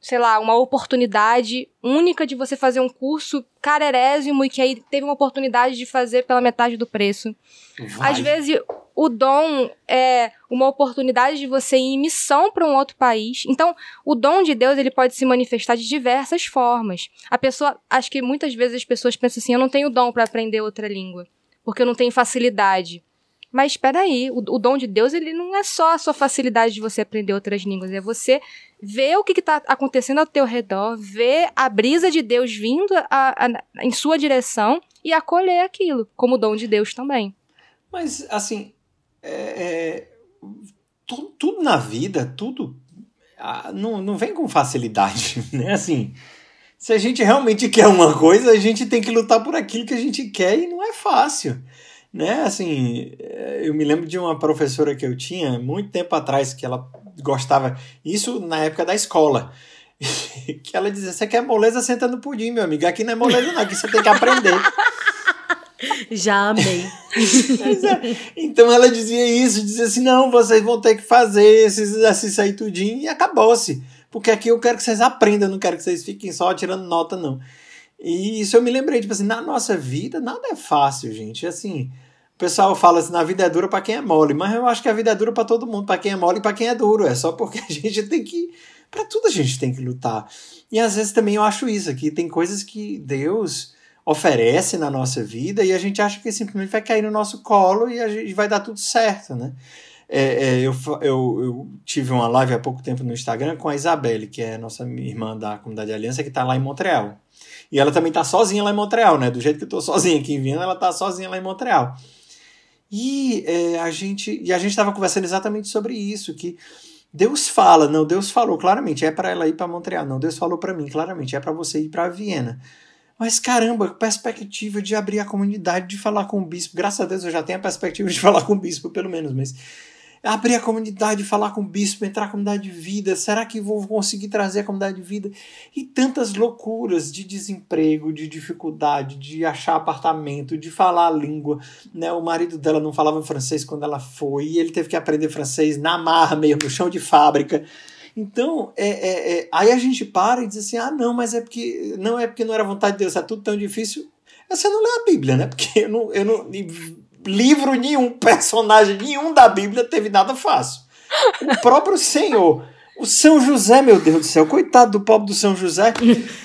sei lá, uma oportunidade única de você fazer um curso carerésimo e que aí teve uma oportunidade de fazer pela metade do preço. Vai. Às vezes o dom é uma oportunidade de você ir em missão para um outro país. Então, o dom de Deus ele pode se manifestar de diversas formas. A pessoa, acho que muitas vezes as pessoas pensam assim: eu não tenho dom para aprender outra língua, porque eu não tenho facilidade. Mas espera aí, o, o dom de Deus ele não é só a sua facilidade de você aprender outras línguas, é você ver o que está acontecendo ao teu redor, ver a brisa de Deus vindo a- a- em sua direção e acolher aquilo, como dom de Deus também. Mas, assim, é, é, tudo, tudo, na vida, tudo não, não vem com facilidade, né? Assim, se a gente realmente quer uma coisa, a gente tem que lutar por aquilo que a gente quer e não é fácil. Né? Assim, é, eu me lembro de uma professora que eu tinha muito tempo atrás que ela gostava, isso na época da escola. que ela dizia: Você quer moleza, senta no pudim, meu amigo. Aqui não é moleza, não, aqui você tem que aprender. Já amei. é. Então ela dizia isso, dizia assim: não, vocês vão ter que fazer esses exercícios aí tudinho e acabou-se. Porque aqui eu quero que vocês aprendam, não quero que vocês fiquem só tirando nota, não. E isso eu me lembrei, tipo assim, na nossa vida nada é fácil, gente. Assim, o pessoal fala assim, na vida é dura para quem é mole, mas eu acho que a vida é dura para todo mundo, para quem é mole e para quem é duro. É só porque a gente tem que para tudo a gente tem que lutar. E às vezes também eu acho isso aqui, tem coisas que Deus oferece na nossa vida e a gente acha que simplesmente vai cair no nosso colo e a gente vai dar tudo certo, né? É, é, eu, eu, eu, tive uma live há pouco tempo no Instagram com a Isabelle, que é nossa irmã da comunidade Aliança, que está lá em Montreal. E ela também está sozinha lá em Montreal, né? Do jeito que eu estou sozinha aqui em Viena, ela está sozinha lá em Montreal. E é, a gente e a gente estava conversando exatamente sobre isso, que Deus fala, não, Deus falou claramente, é para ela ir para Montreal, não, Deus falou para mim claramente, é para você ir para Viena. Mas caramba, perspectiva de abrir a comunidade, de falar com o bispo. Graças a Deus eu já tenho a perspectiva de falar com o bispo, pelo menos, mas abrir a comunidade, falar com o bispo, entrar na comunidade de vida, será que vou conseguir trazer a comunidade de vida? E tantas loucuras de desemprego, de dificuldade, de achar apartamento, de falar a língua. Né? O marido dela não falava francês quando ela foi, e ele teve que aprender francês na marra mesmo, no chão de fábrica. Então, é, é, é, aí a gente para e diz assim: ah, não, mas é porque não é porque não era vontade de Deus, é tudo tão difícil. Você não lê a Bíblia, né? Porque eu não, eu não livro nenhum, personagem nenhum da Bíblia teve nada fácil. O próprio Senhor. O São José, meu Deus do céu, coitado do pobre do São José.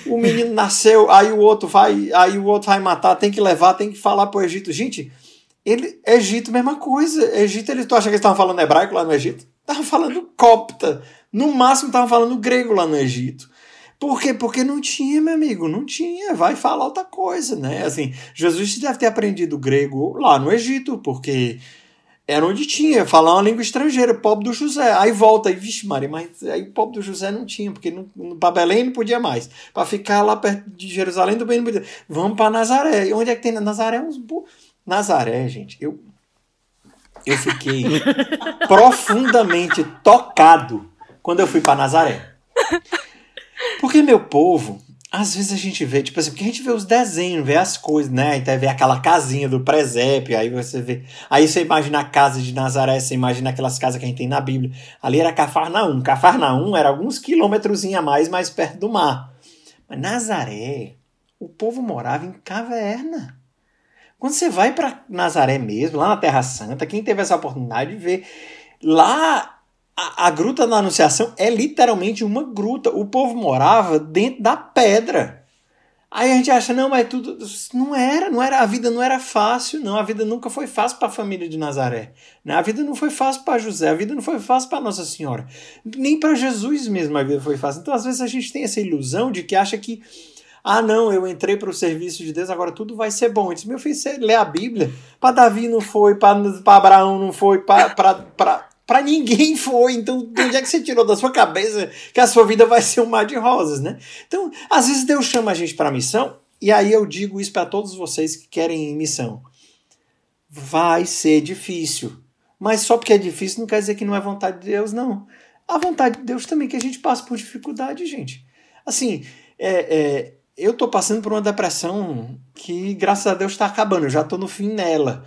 O menino nasceu, aí o outro vai, aí o outro vai matar, tem que levar, tem que falar pro Egito. Gente, ele, Egito, mesma coisa. Egito, ele, tu acha que eles estavam falando hebraico lá no Egito? Estavam falando copta. No máximo estavam falando grego lá no Egito. Por quê? Porque não tinha, meu amigo, não tinha. Vai falar outra coisa, né? Assim, Jesus deve ter aprendido grego lá no Egito, porque era onde tinha, falar uma língua estrangeira, pobre do José. Aí volta, aí, vixe, Maria, mas aí o pobre do José não tinha, porque para Belém não podia mais. Para ficar lá perto de Jerusalém também não podia. Vamos para Nazaré. E onde é que tem Nazaré? Uns Nazaré, gente, eu eu fiquei profundamente tocado quando eu fui para Nazaré. Porque, meu povo, às vezes a gente vê, tipo assim, porque a gente vê os desenhos, vê as coisas, né? Então vê aquela casinha do presépio, aí você vê. Aí você imagina a casa de Nazaré, você imagina aquelas casas que a gente tem na Bíblia. Ali era Cafarnaum. Cafarnaum era alguns quilômetros a mais, mais perto do mar. Mas Nazaré, o povo morava em caverna. Quando você vai para Nazaré mesmo, lá na Terra Santa, quem teve essa oportunidade de ver, lá a, a, gruta da Anunciação é literalmente uma gruta. O povo morava dentro da pedra. Aí a gente acha, não, mas tudo. Não era, não era. A vida não era fácil, não. A vida nunca foi fácil para a família de Nazaré. Né? A vida não foi fácil para José, a vida não foi fácil para Nossa Senhora. Nem para Jesus mesmo a vida foi fácil. Então, às vezes, a gente tem essa ilusão de que acha que. Ah, não, eu entrei para o serviço de Deus, agora tudo vai ser bom. Eu disse, meu filho, você lê a Bíblia? Para Davi não foi, para Abraão não foi, para para ninguém foi. Então, de onde é que você tirou da sua cabeça que a sua vida vai ser um mar de rosas, né? Então, às vezes Deus chama a gente para missão, e aí eu digo isso para todos vocês que querem missão. Vai ser difícil. Mas só porque é difícil não quer dizer que não é vontade de Deus, não. A vontade de Deus também que a gente passe por dificuldade, gente. Assim, é, é, eu tô passando por uma depressão que, graças a Deus, está acabando. Eu já tô no fim nela.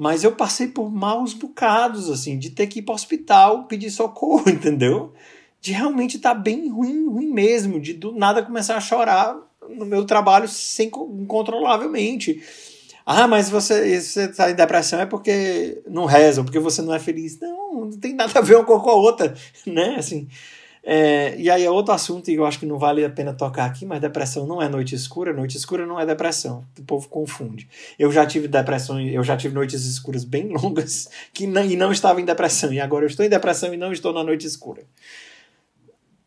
Mas eu passei por maus bocados, assim, de ter que ir para o hospital pedir socorro, entendeu? De realmente estar tá bem ruim, ruim mesmo, de do nada começar a chorar no meu trabalho sem incontrolavelmente. Ah, mas você está em depressão é porque não reza, porque você não é feliz. Não, não tem nada a ver uma com a outra, né? Assim, é, e aí é outro assunto e eu acho que não vale a pena tocar aqui, mas depressão não é noite escura, noite escura não é depressão. O povo confunde. Eu já tive depressão, eu já tive noites escuras bem longas que não, e não estava em depressão, e agora eu estou em depressão e não estou na noite escura.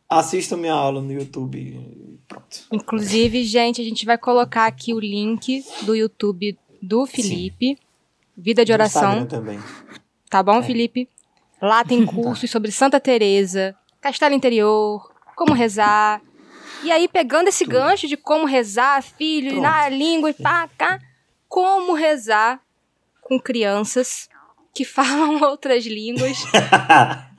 assistam minha aula no YouTube. Pronto. Inclusive, gente, a gente vai colocar aqui o link do YouTube do Felipe, Vida de Oração. Também. Tá bom, É. Felipe? Lá tem cursos sobre Santa Teresa, Castelo Interior, como rezar. E aí, pegando esse gancho de como rezar, filho, Pronto. na língua e pá, cá, como rezar com crianças que falam outras línguas.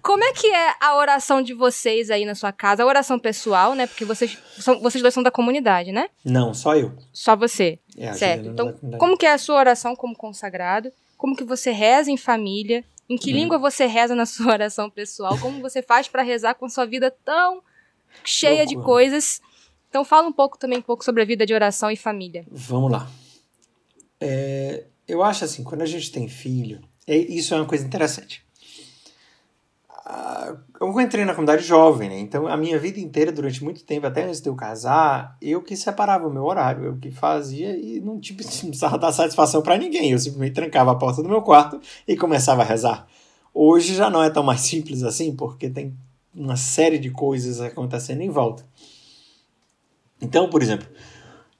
Como é que é a oração de vocês aí na sua casa? A oração pessoal, né? Porque vocês, são, vocês dois são da comunidade, né? Não, só eu. Só você. É, certo. Então, como que é a sua oração como consagrado? Como que você reza em família? Em Hum. que língua você reza na sua oração pessoal? Como você faz pra rezar com a sua vida tão cheia de coisas? Então fala um pouco também um pouco sobre a vida de oração e família. Vamos lá. É, eu acho assim, quando a gente tem filho, é- isso é uma coisa interessante. Ah, Eu entrei na comunidade jovem, né? Então a minha vida inteira, durante muito tempo, até antes de eu casar, eu que separava o meu horário, eu que fazia e não, tipo, precisava dar satisfação para ninguém. Eu simplesmente trancava a porta do meu quarto e começava a rezar. Hoje já não é tão mais simples assim, porque tem uma série de coisas acontecendo em volta. Então, por exemplo,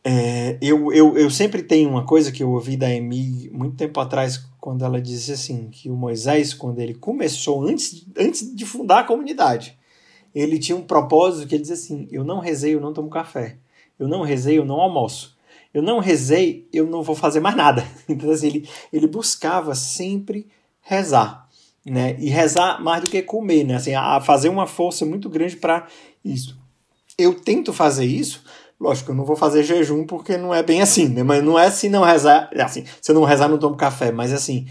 é, eu, eu, eu sempre tenho uma coisa que eu ouvi da Emi muito tempo atrás, quando ela disse assim, que o Moisés, quando ele começou, antes, antes de fundar a comunidade, ele tinha um propósito que ele dizia assim, eu não rezei, eu não tomo café. Eu não rezei, eu não almoço. Eu não rezei, eu não vou fazer mais nada. Então, assim, ele, ele buscava sempre rezar. Né? E rezar mais do que comer, né? Assim, a, a fazer uma força muito grande para isso. Eu tento fazer isso, Lógico, eu não vou fazer jejum porque não é bem assim, né? Mas não é se não rezar, é assim, se eu não rezar, não tomo café, mas assim,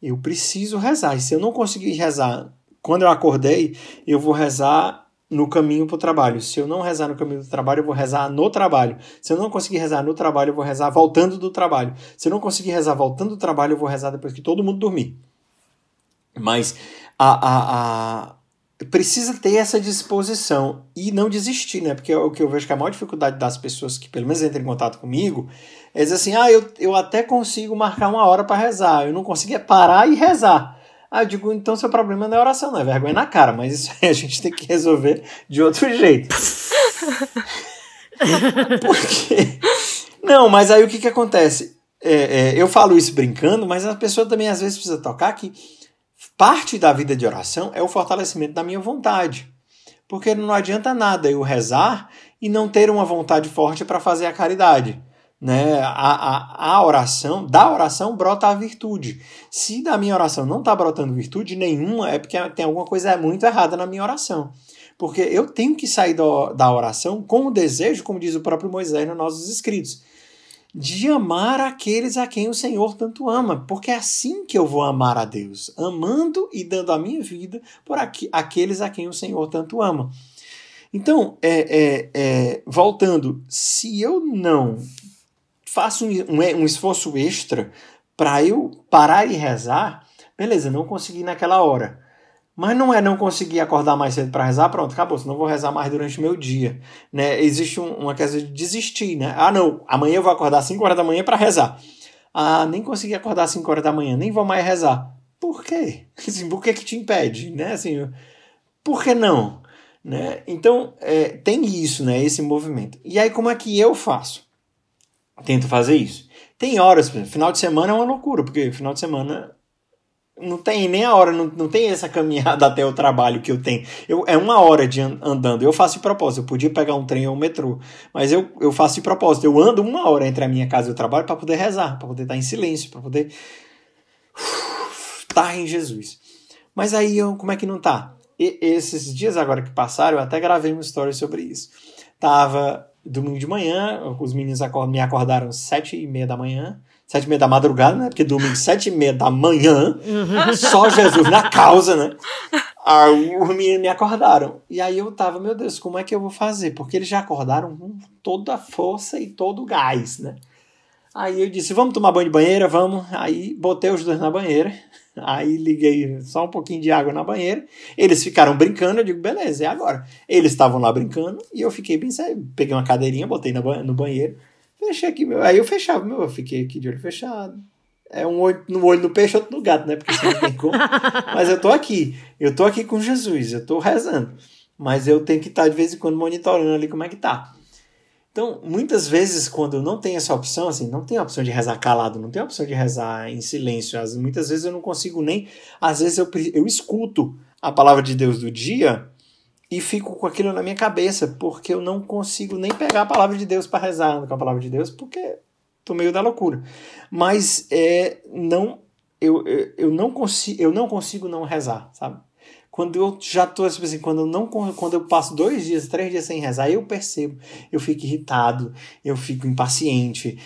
eu preciso rezar. E se eu não conseguir rezar quando eu acordei, eu vou rezar no caminho para o trabalho. Se eu não rezar no caminho do trabalho, eu vou rezar no trabalho. Se eu não conseguir rezar no trabalho, eu vou rezar voltando do trabalho. Se eu não conseguir rezar voltando do trabalho, eu vou rezar depois que todo mundo dormir. Mas a, a, a precisa ter essa disposição e não desistir, né? Porque o que eu vejo que a maior dificuldade das pessoas que pelo menos entram em contato comigo é dizer assim: ah, eu, eu até consigo marcar uma hora para rezar, eu não conseguia parar e rezar. Ah, eu digo, então seu problema não é oração, não é vergonha na cara, mas isso aí a gente tem que resolver de outro jeito. Porque. Não, mas aí o que, que acontece? É, é, eu falo isso brincando, mas a pessoa também às vezes precisa tocar que parte da vida de oração é o fortalecimento da minha vontade. Porque não adianta nada eu rezar e não ter uma vontade forte para fazer a caridade. Né? A, a, a oração, da oração brota a virtude. Se da minha oração não está brotando virtude nenhuma, é porque tem alguma coisa muito errada na minha oração. Porque eu tenho que sair do, da oração com o desejo, como diz o próprio Moisés nos nossos escritos, de amar aqueles a quem o Senhor tanto ama, porque é assim que eu vou amar a Deus, amando e dando a minha vida por aqu aqueles a quem o Senhor tanto ama. Então, é, é, é, voltando, se eu não faço um, um, um esforço extra para eu parar e rezar, beleza, não consegui naquela hora. Mas não é não conseguir acordar mais cedo para rezar, pronto, acabou, eu vou rezar mais durante o meu dia. Né? Existe um, uma questão de desistir, né? Ah, não, amanhã eu vou acordar às 5 horas da manhã para rezar. Ah, nem consegui acordar às 5 horas da manhã, nem vou mais rezar. Por quê? Assim, por que, que te impede? Né? Assim, por que não? Né? Então, é, tem isso, né? Esse movimento. E aí, como é que eu faço? Tento fazer isso. Tem horas, final de semana é uma loucura, porque final de semana não tem nem a hora, não, não tem essa caminhada até o trabalho que eu tenho. Eu, é uma hora de andando. Eu faço de propósito. Eu podia pegar um trem ou um metrô, mas eu, eu faço de propósito. Eu ando uma hora entre a minha casa e o trabalho para poder rezar, para poder estar em silêncio, para poder estar em Jesus. Mas aí, eu, como é que não tá? E, esses dias agora que passaram, eu até gravei uma história sobre isso. Tava domingo de manhã, os meninos me acordaram sete e meia da manhã sete e meia da madrugada, né? Porque domingo, sete e meia da manhã, só Jesus na causa, né? Aí os meninos me acordaram. E aí eu tava, meu Deus, como é que eu vou fazer? Porque eles já acordaram com toda a força e todo o gás, né? Aí eu disse, vamos tomar banho de banheira, vamos. Aí botei os dois na banheira. Aí liguei só um pouquinho de água na banheira. Eles ficaram brincando, eu digo, beleza, é agora. Eles estavam lá brincando e eu fiquei bem sério. Peguei uma cadeirinha, botei no banheiro. Fechei aqui, meu. Aí eu fechava, meu. Eu fiquei aqui de olho fechado. É um olho no olho do peixe, outro no gato, né? Porque você não tem como. Mas eu tô aqui. Eu tô aqui com Jesus. Eu tô rezando. mas eu tenho que estar de vez em quando monitorando ali como é que tá. Então, muitas vezes, quando eu não tenho essa opção, assim, não tem a opção de rezar calado, não tem a opção de rezar em silêncio. Muitas vezes eu não consigo nem. Às vezes eu, eu escuto a palavra de Deus do dia e fico com aquilo na minha cabeça, porque eu não consigo nem pegar a palavra de Deus para rezar com a palavra de Deus, porque tô meio da loucura. Mas é, não, eu, eu, eu, não consigo, eu não consigo não rezar, sabe? Quando eu já tô, tipo assim, quando eu não quando eu passo dois dias, três dias sem rezar, eu percebo, eu fico irritado, eu fico impaciente.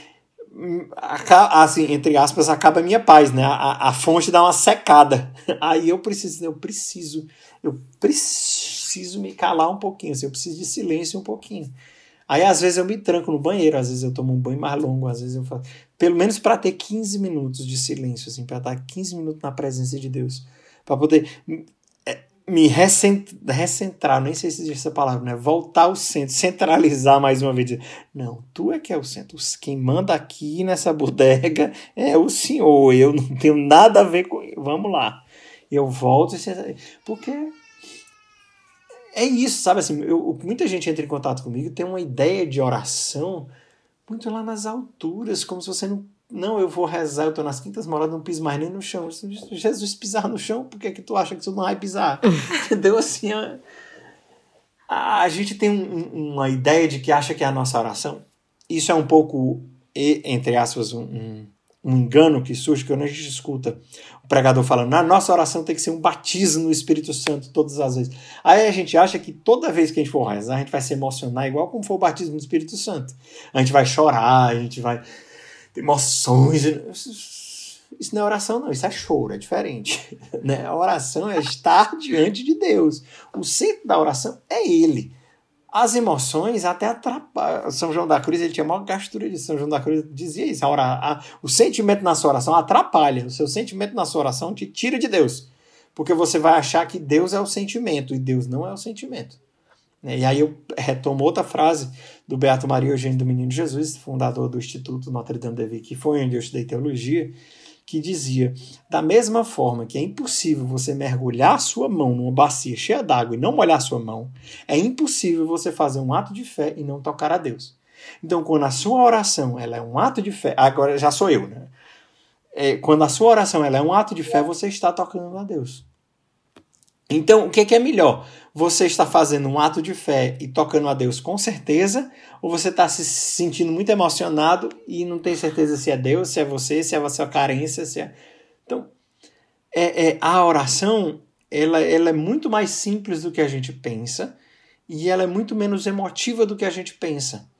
Assim, entre aspas, acaba a minha paz, né? A, a fonte dá uma secada. Aí eu preciso, eu preciso, eu preciso me calar um pouquinho, assim, eu preciso de silêncio um pouquinho. Aí às vezes eu me tranco no banheiro, às vezes eu tomo um banho mais longo, às vezes eu faço. Pelo menos para ter 15 minutos de silêncio, assim, para estar 15 minutos na presença de Deus. Para poder me recentrar, nem sei se existe essa palavra, né? Voltar ao centro, centralizar mais uma vez. Não, tu é que é o centro. Quem manda aqui nessa bodega é o senhor. Eu não tenho nada a ver com. Vamos lá. Eu volto e porque é isso, sabe assim, eu, muita gente entra em contato comigo tem uma ideia de oração muito lá nas alturas, como se você não não, eu vou rezar, eu tô nas quintas moradas, não piso mais nem no chão. Jesus pisar no chão, por que, que tu acha que tu não vai pisar? Entendeu? Assim, a, a gente tem um, uma ideia de que acha que é a nossa oração. Isso é um pouco, entre aspas, um, um, um engano que surge quando a gente escuta pregador falando, na nossa oração tem que ser um batismo no Espírito Santo todas as vezes. Aí a gente acha que toda vez que a gente for rezar, a gente vai se emocionar igual como foi o batismo no Espírito Santo. A gente vai chorar, a gente vai emoções. Isso não é oração, não, isso é choro, é diferente. Né? A oração é estar diante de Deus. O centro da oração é Ele. As emoções até atrapalham. São João da Cruz, ele tinha maior gastura de São João da Cruz, dizia isso. A ora, a, o sentimento na sua oração atrapalha. O seu sentimento na sua oração te tira de Deus. Porque você vai achar que Deus é o sentimento e Deus não é o sentimento. Né? E aí eu retomo outra frase do Beato Maria Eugênio do Menino Jesus, fundador do Instituto Notre Dame de Vie, que foi onde eu estudei teologia, que dizia: da mesma forma que é impossível você mergulhar sua mão numa bacia cheia d'água e não molhar sua mão, é impossível você fazer um ato de fé e não tocar a Deus. Então, quando a sua oração ela é um ato de fé, agora já sou eu, né? É, quando a sua oração ela é um ato de fé, você está tocando a Deus. Então, o que é melhor? Você está fazendo um ato de fé e tocando a Deus com certeza, ou você está se sentindo muito emocionado e não tem certeza se é Deus, se é você, se é a sua carência, se é. Então, é, é, a oração ela, ela é muito mais simples do que a gente pensa e ela é muito menos emotiva do que a gente pensa.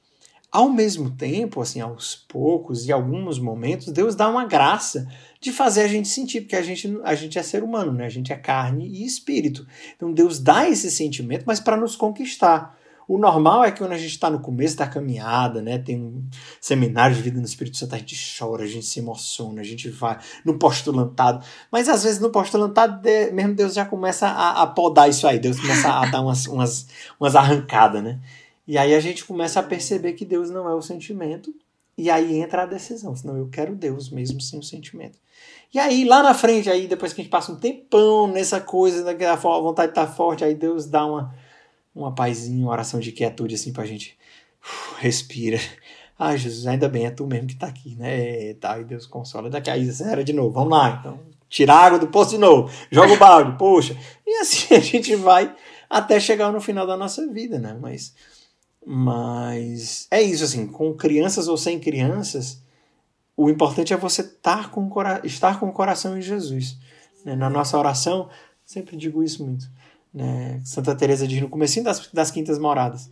Ao mesmo tempo, assim, aos poucos e alguns momentos, Deus dá uma graça de fazer a gente sentir, porque a gente, a gente é ser humano, né? A gente é carne e espírito. Então Deus dá esse sentimento, mas para nos conquistar. O normal é que quando a gente está no começo da caminhada, né, tem um seminário de vida no Espírito Santo, a gente chora, a gente se emociona, a gente vai no postulantado. Mas às vezes no postulantado, mesmo Deus já começa a, a podar isso aí, Deus começa a dar umas, umas, umas arrancadas, né? E aí a gente começa a perceber que Deus não é o sentimento, e aí entra a decisão, senão eu quero Deus mesmo sem o sentimento. E aí, lá na frente, aí depois que a gente passa um tempão nessa coisa, daquela vontade de estar forte, aí Deus dá uma, uma pazinha, uma oração de quietude assim pra gente. Respira. Ah, Jesus, ainda bem, é tu mesmo que tá aqui, né? Tá, e Deus consola. Daqui a Isa, era de novo, vamos lá, então. Tira a água do poço de novo, joga o balde, poxa. E assim a gente vai até chegar no final da nossa vida, né? Mas mas é isso, assim, com crianças ou sem crianças, o importante é você estar com, estar com o coração em Jesus. Né? Na nossa oração, sempre digo isso muito. Né? Santa Teresa diz no começo das, das quintas moradas.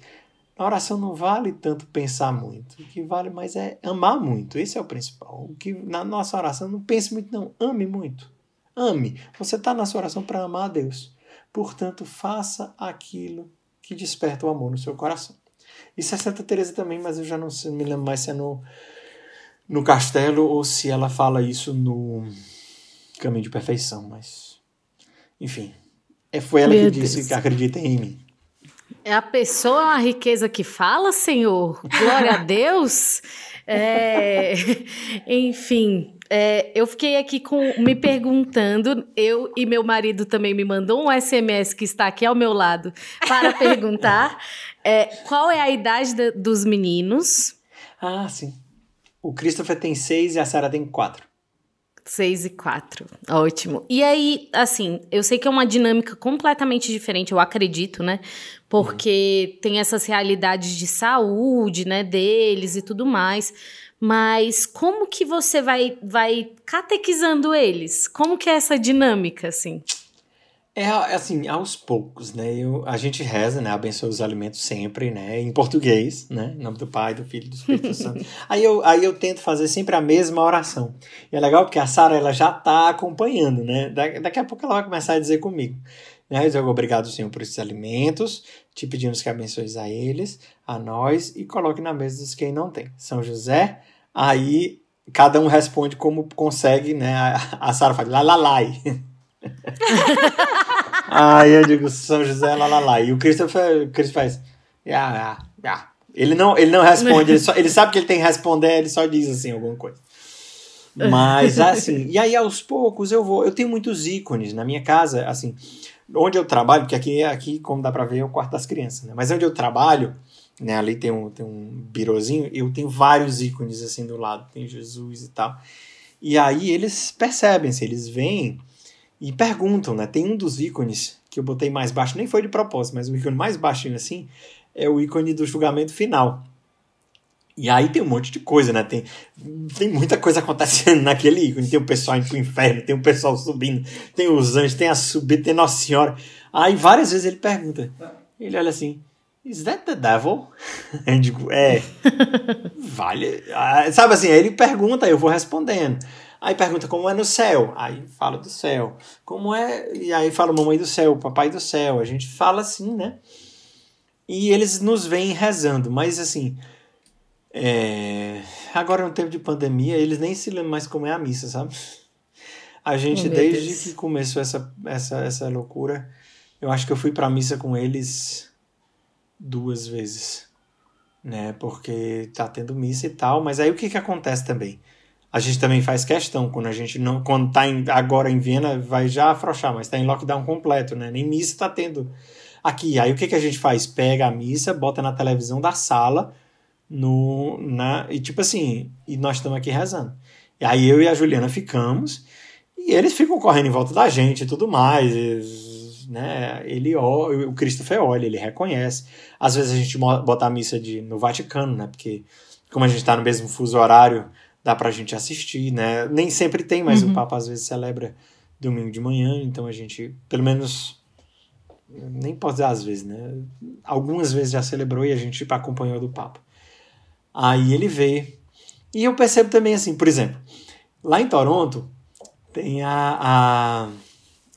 Na oração não vale tanto pensar muito. O que vale mais é amar muito. Esse é o principal. O que na nossa oração não pense muito, não. Ame muito. Ame. Você está na sua oração para amar a Deus. Portanto, faça aquilo que desperta o amor no seu coração. Isso é Santa Teresa também, mas eu já não me lembro mais se é no, no Castelo ou se ela fala isso no Caminho de Perfeição, mas enfim, é, foi ela Meu que Deus. disse que acredita em mim. É a pessoa, a riqueza que fala, Senhor. Glória a Deus. É, enfim, É, eu fiquei aqui com, me perguntando, eu e meu marido também me mandou um SMS que está aqui ao meu lado para perguntar é, qual é a idade de, dos meninos. Ah, sim. O Christopher tem seis e a Sarah tem quatro. Seis e quatro. Ótimo. E aí, assim, eu sei que é uma dinâmica completamente diferente, eu acredito, né? Porque uhum. tem essas realidades de saúde, né, deles e tudo mais. Mas como que você vai, vai catequizando eles? Como que é essa dinâmica, assim? É assim, aos poucos, né? Eu, a gente reza, né? Abençoa os alimentos sempre, né? Em português, né? Em nome do Pai, do Filho e do Espírito Santo. aí, eu, aí eu tento fazer sempre a mesma oração. E é legal porque a Sara ela já tá acompanhando, né? Da, daqui a pouco ela vai começar a dizer comigo. Né? Eu digo, obrigado, Senhor, por esses alimentos. Te pedimos que abençoes a eles, a nós e coloque na mesa dos quem não tem. São José, aí cada um responde como consegue, né? A, a Sara fala, lá, lá, lá. Aí eu digo São José, lá, lá, lá. E o Christopher, Chris faz. Ah, ah, ah. Ele não, ele não responde, ele, só, ele sabe que ele tem que responder, ele só diz assim alguma coisa. Mas assim, e aí aos poucos eu vou. Eu tenho muitos ícones na minha casa, assim, onde eu trabalho, porque aqui, aqui como dá pra ver, é o quarto das crianças, né? Mas onde eu trabalho, né, ali tem um, tem um birozinho, eu tenho vários ícones assim do lado, tem Jesus e tal. E aí eles percebem, se eles veem e perguntam, né? Tem um dos ícones que eu botei mais baixo, nem foi de propósito, mas o ícone mais baixinho assim é o ícone do julgamento final. E aí tem um monte de coisa, né? Tem, tem muita coisa acontecendo naquele ícone. Tem o pessoal indo pro inferno, tem o pessoal subindo, tem os anjos, tem a subida, tem Nossa Senhora. Aí várias vezes ele pergunta. Ele olha assim, Is that the devil? Eu digo, é. vale. Ah, sabe assim, aí ele pergunta, eu vou respondendo. Aí pergunta como é no céu. Aí fala do céu. Como é. E aí fala mamãe do céu, papai do céu. A gente fala assim, né? E eles nos vêm rezando, mas assim. É... Agora no tempo de pandemia, eles nem se lembram mais como é a missa, sabe? A gente, oh, desde Deus. que começou essa, essa, essa loucura, eu acho que eu fui pra missa com eles duas vezes. Né? Porque tá tendo missa e tal. Mas aí o que que acontece também? A gente também faz questão, quando a gente não. Quando tá em, agora em Viena, vai já afrouxar, mas está em lockdown completo, né? Nem missa está tendo aqui. Aí o que, que a gente faz? Pega a missa, bota na televisão da sala, no, na, e tipo assim, e nós estamos aqui rezando. E aí eu e a Juliana ficamos, e eles ficam correndo em volta da gente e tudo mais. né? Ele o Christopher olha, ele reconhece. Às vezes a gente bota a missa de, no Vaticano, né? Porque como a gente está no mesmo fuso horário dá pra gente assistir, né? Nem sempre tem, mas uhum. o Papa às vezes celebra domingo de manhã, então a gente, pelo menos, nem posso dizer às vezes, né? Algumas vezes já celebrou e a gente acompanhou do Papa. Aí ele vê. E eu percebo também assim, por exemplo, lá em Toronto tem a, a,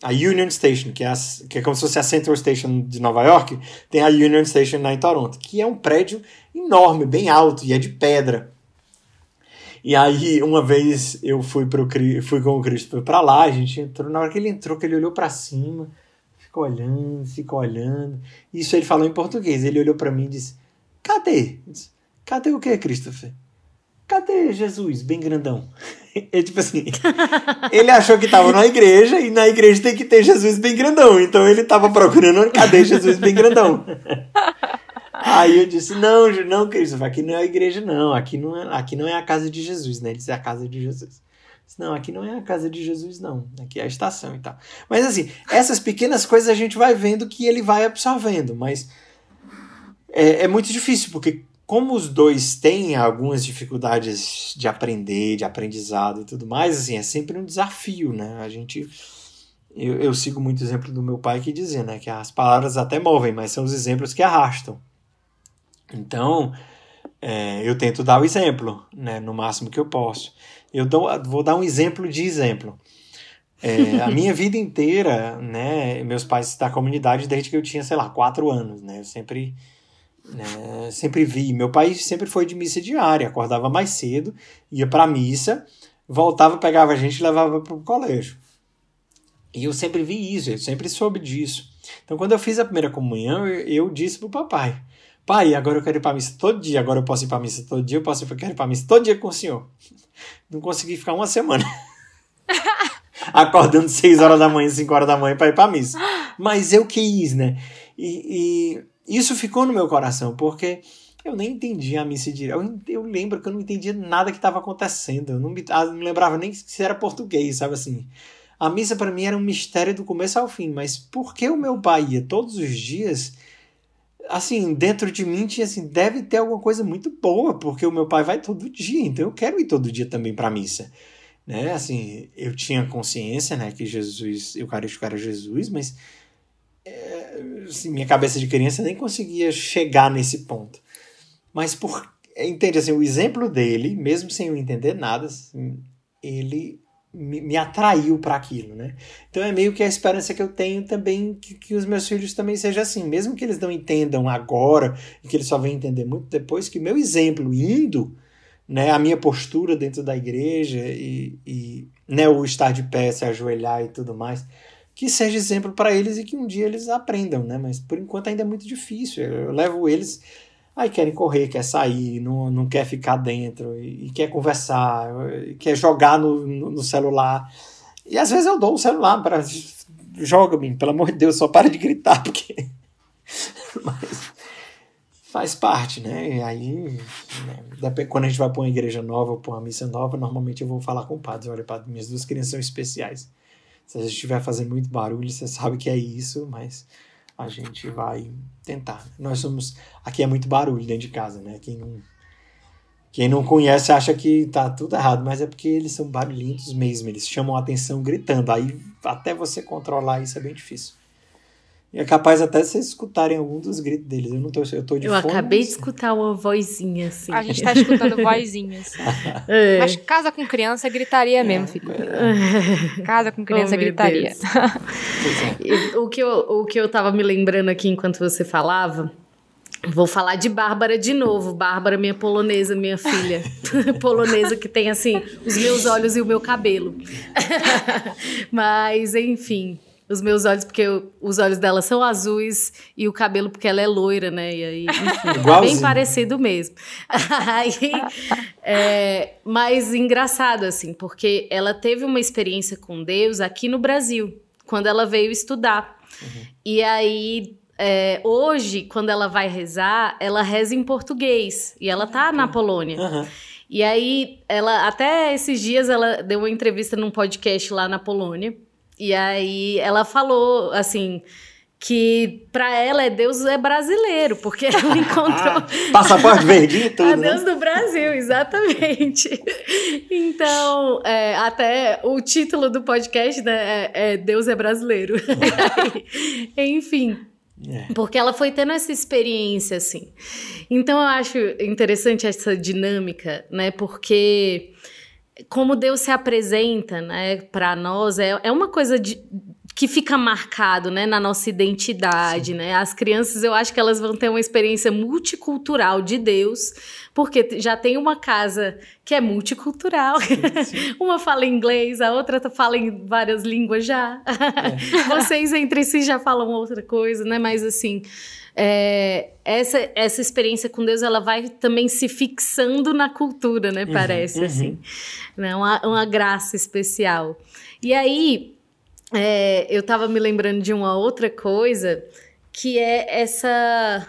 a Union Station, que é, a, que é como se fosse a Central Station de Nova York, tem a Union Station lá em Toronto, que é um prédio enorme, bem alto e é de pedra. E aí, uma vez eu fui, pro, fui com o Cristo para lá, a gente entrou, na hora que ele entrou, que ele olhou para cima, ficou olhando, ficou olhando. Isso ele falou em português. Ele olhou para mim e disse: Cadê? Disse, Cadê o que, Christopher? Cadê Jesus, bem grandão? Ele, tipo assim, ele achou que tava na igreja e na igreja tem que ter Jesus bem grandão. Então ele tava procurando cadê Jesus bem grandão. Aí eu disse: Não, não, Cristo, aqui não é a igreja, não. Aqui não é, aqui não é a casa de Jesus, né? Ele disse: É a casa de Jesus. Disse, não, aqui não é a casa de Jesus, não. Aqui é a estação e tal. Mas assim, essas pequenas coisas a gente vai vendo que ele vai absorvendo, mas é, é muito difícil, porque como os dois têm algumas dificuldades de aprender, de aprendizado e tudo mais, assim, é sempre um desafio, né? A gente. Eu, eu sigo muito o exemplo do meu pai que dizia, né? Que as palavras até movem, mas são os exemplos que arrastam. Então, é, eu tento dar o exemplo, né, no máximo que eu posso. Eu dou, vou dar um exemplo de exemplo. É, a minha vida inteira, né, meus pais da comunidade desde que eu tinha, sei lá, quatro anos, né, eu sempre, né, sempre vi. Meu pai sempre foi de missa diária, acordava mais cedo, ia para missa, voltava, pegava a gente e levava para o colégio. E eu sempre vi isso, eu sempre soube disso. Então, quando eu fiz a primeira comunhão, eu, eu disse para o papai: pai, agora eu quero ir pra missa todo dia, agora eu posso ir pra missa todo dia, eu posso ir, eu quero ir pra missa todo dia com o senhor. Não consegui ficar uma semana. Acordando 6 horas da manhã, 5 horas da manhã pra ir pra missa. Mas eu quis, né? E, e isso ficou no meu coração, porque eu nem entendia a missa direito. Eu, eu lembro que eu não entendia nada que estava acontecendo. Eu não me, ah, não lembrava nem se era português, sabe assim. A missa para mim era um mistério do começo ao fim, mas porque o meu pai ia todos os dias, assim, dentro de mim tinha assim, deve ter alguma coisa muito boa, porque o meu pai vai todo dia, então eu quero ir todo dia também para a missa. Né? Assim, eu tinha consciência, né, que Jesus, Eucarístico era Jesus, mas é, assim, minha cabeça de criança nem conseguia chegar nesse ponto. Mas por entende assim, o exemplo dele, mesmo sem eu entender nada, assim, ele me, atraiu para aquilo, né? Então é meio que a esperança que eu tenho também que, que os meus filhos também sejam assim, mesmo que eles não entendam agora e que eles só venham entender muito depois, que meu exemplo indo, né, a minha postura dentro da igreja e, e né, o estar de pé, se ajoelhar e tudo mais, que seja exemplo para eles e que um dia eles aprendam, né? Mas por enquanto ainda é muito difícil. Eu levo eles Aí querem correr, quer sair, não, não quer ficar dentro, e, e quer conversar, e quer jogar no, no, no, celular. E às vezes eu dou o celular para joga-me, pelo amor de Deus, só para de gritar, porque. Mas faz parte, né? E aí, né? quando a gente vai para uma igreja nova ou para uma missa nova, normalmente eu vou falar com o padre: olha, padre, minhas duas crianças são especiais. Se a gente estiver fazendo muito barulho, você sabe que é isso, mas a gente vai tentar. Nós somos. Aqui é muito barulho dentro de casa, né? Quem não, quem não conhece acha que tá tudo errado, mas é porque eles são barulhentos mesmo. Eles chamam a atenção gritando. Aí até você controlar isso é bem difícil. E é capaz até vocês escutarem algum dos gritos deles. Eu não tô, eu tô de Eu fone, acabei mas... de escutar uma vozinha assim. A gente tá escutando vozinhas. é. Mas casa com criança gritaria é, mesmo, filho. É. Casa com criança oh, gritaria. O, que eu, o que eu tava me lembrando aqui enquanto você falava. Vou falar de Bárbara de novo. Bárbara, minha polonesa, minha filha. polonesa que tem, assim, os meus olhos e o meu cabelo. Mas, enfim os meus olhos, porque eu, os olhos dela são azuis e o cabelo porque ela é loira, né? E aí, enfim, é bem parecido mesmo. aí, é, mas engraçado, assim, porque ela teve uma experiência com Deus aqui no Brasil, quando ela veio estudar. Uhum. E aí, é, hoje, quando ela vai rezar, ela reza em português. E ela tá na Polônia. Uhum. E aí, ela, até esses dias, ela deu uma entrevista num podcast lá na Polônia. E aí ela falou assim que para ela é Deus é brasileiro, porque ela encontrou passaporte verde e tudo. A Deus né? do Brasil, exatamente. Então, é, até o título do podcast né, é, é Deus é brasileiro. Enfim. É. Porque ela foi tendo essa experiência, assim. Então, eu acho interessante essa dinâmica, né? Porque como Deus se apresenta, né, para nós é, é uma coisa de, que fica marcado, né, na nossa identidade, Sim. né? As crianças, eu acho que elas vão ter uma experiência multicultural de Deus, porque já tem uma casa que é multicultural. Sim, sim. uma fala inglês, a outra fala em várias línguas já. É. Vocês entre si já falam outra coisa, né? Mas assim, é, essa, essa experiência com Deus ela vai também se fixando na cultura, né? Uhum, Parece uhum. assim, né? Uma, uma graça especial. E aí é, eu estava me lembrando de uma outra coisa que é essa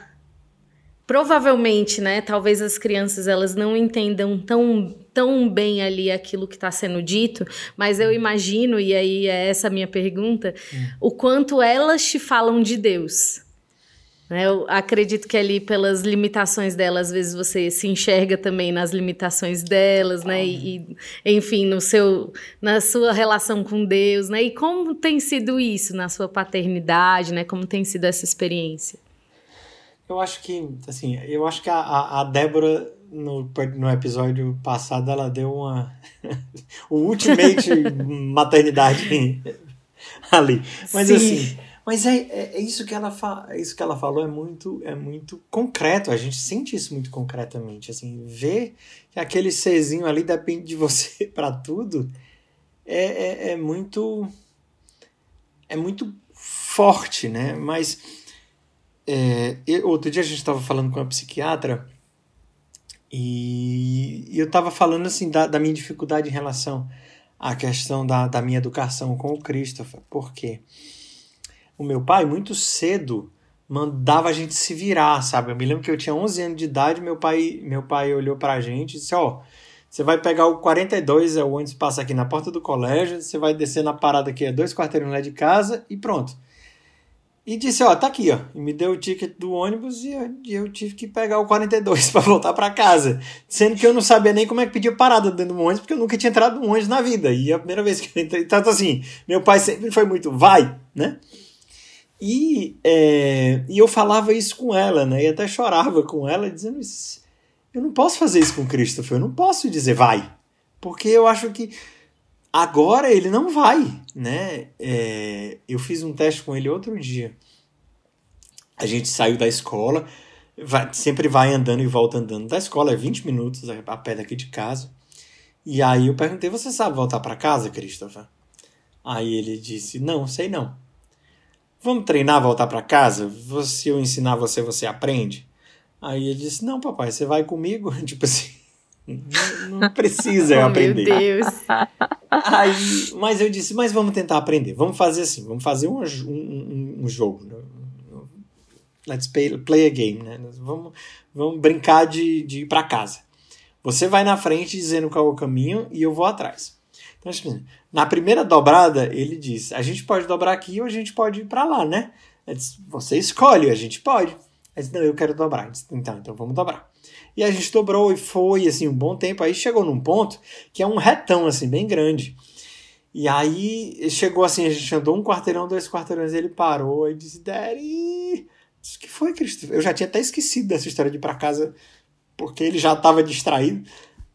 provavelmente, né? Talvez as crianças elas não entendam tão, tão bem ali aquilo que está sendo dito, mas eu imagino e aí é essa a minha pergunta, hum. o quanto elas te falam de Deus. Né? Eu acredito que ali, pelas limitações delas, às vezes você se enxerga também nas limitações delas, né? E, enfim, no seu, na sua relação com Deus, né? E como tem sido isso na sua paternidade, né? Como tem sido essa experiência? Eu acho que, assim, eu acho que a, a Débora no, no episódio passado ela deu uma o ultimate maternidade ali. Mas Sim. assim, mas é, é, é, isso que ela fa é isso que ela falou é muito é muito concreto. A gente sente isso muito concretamente. Assim, ver que aquele serzinho ali depende de você para tudo é, é, é, muito é muito forte, né? Mas é, outro dia a gente estava falando com uma psiquiatra e, eu estava falando assim da, da, minha dificuldade em relação à questão da, da minha educação com o Christopher. Por quê? O meu pai, muito cedo, mandava a gente se virar, sabe? Eu me lembro que eu tinha 11 anos de idade, meu pai, meu pai olhou pra gente e disse: Ó, oh, você vai pegar o 42, é o ônibus passa aqui na porta do colégio, você vai descer na parada que é dois quarteirões lá de casa e pronto. E disse, ó, tá aqui, ó. E me deu o ticket do ônibus e eu, eu tive que pegar o 42 para voltar para casa. Sendo que eu não sabia nem como é que pedia parada dentro do ônibus, porque eu nunca tinha entrado no ônibus na vida. E a primeira vez que eu entrei. Tanto assim, meu pai sempre foi muito, vai, né? E, é, e eu falava isso com ela, né? E até chorava com ela, dizendo. Eu não posso fazer isso com Christopher, eu não posso dizer vai. Porque eu acho que Agora ele não vai, né? É, eu fiz um teste com ele outro dia. A gente saiu da escola, vai, sempre vai andando e volta andando da escola, é 20 minutos a pé daqui de casa. E aí eu perguntei: Você sabe voltar para casa, Christopher? Aí ele disse: Não, sei não. Vamos treinar voltar para casa? Se eu ensinar você, você aprende? Aí ele disse: Não, papai, você vai comigo? Tipo assim. Não, não precisa oh, aprender. Meu Deus. Aí, mas eu disse, mas vamos tentar aprender. Vamos fazer assim, vamos fazer um, um, um jogo. Né? Let's play, play a game, né? Vamos, vamos brincar de, de ir para casa. Você vai na frente dizendo qual é o caminho e eu vou atrás. Então, assim, na primeira dobrada, ele disse: a gente pode dobrar aqui ou a gente pode ir para lá, né? Disse, Você escolhe, a gente pode. Ele disse, não, eu quero dobrar. Disse, então, então vamos dobrar. E a gente dobrou e foi, assim, um bom tempo. Aí chegou num ponto que é um retão, assim, bem grande. E aí chegou assim, a gente andou um quarteirão, dois quarteirões, ele parou e disse, Daddy, o que foi, Cristo? Eu já tinha até esquecido dessa história de ir pra casa, porque ele já estava distraído.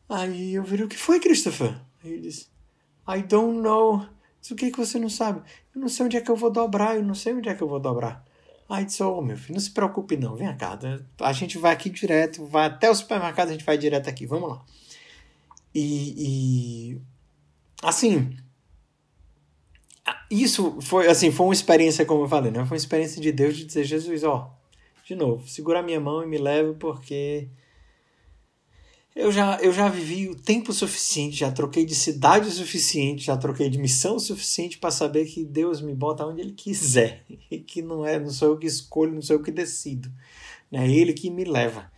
Aí eu virei, o que foi, Christopher? Aí ele disse, I don't know. Disse, o que, que você não sabe? Eu não sei onde é que eu vou dobrar, eu não sei onde é que eu vou dobrar. Aí disse, oh, meu filho, não se preocupe não, vem cá, a gente vai aqui direto, vai até o supermercado, a gente vai direto aqui, vamos lá. E, e assim, isso foi assim, foi uma experiência, como eu falei, né? Foi uma experiência de Deus de dizer, Jesus, ó, de novo, segura a minha mão e me leva porque eu já, eu já vivi o tempo suficiente, já troquei de cidade o suficiente, já troquei de missão o suficiente para saber que Deus me bota onde Ele quiser e que não é, não sou eu que escolho, não sou eu que decido, né? É Ele que me leva.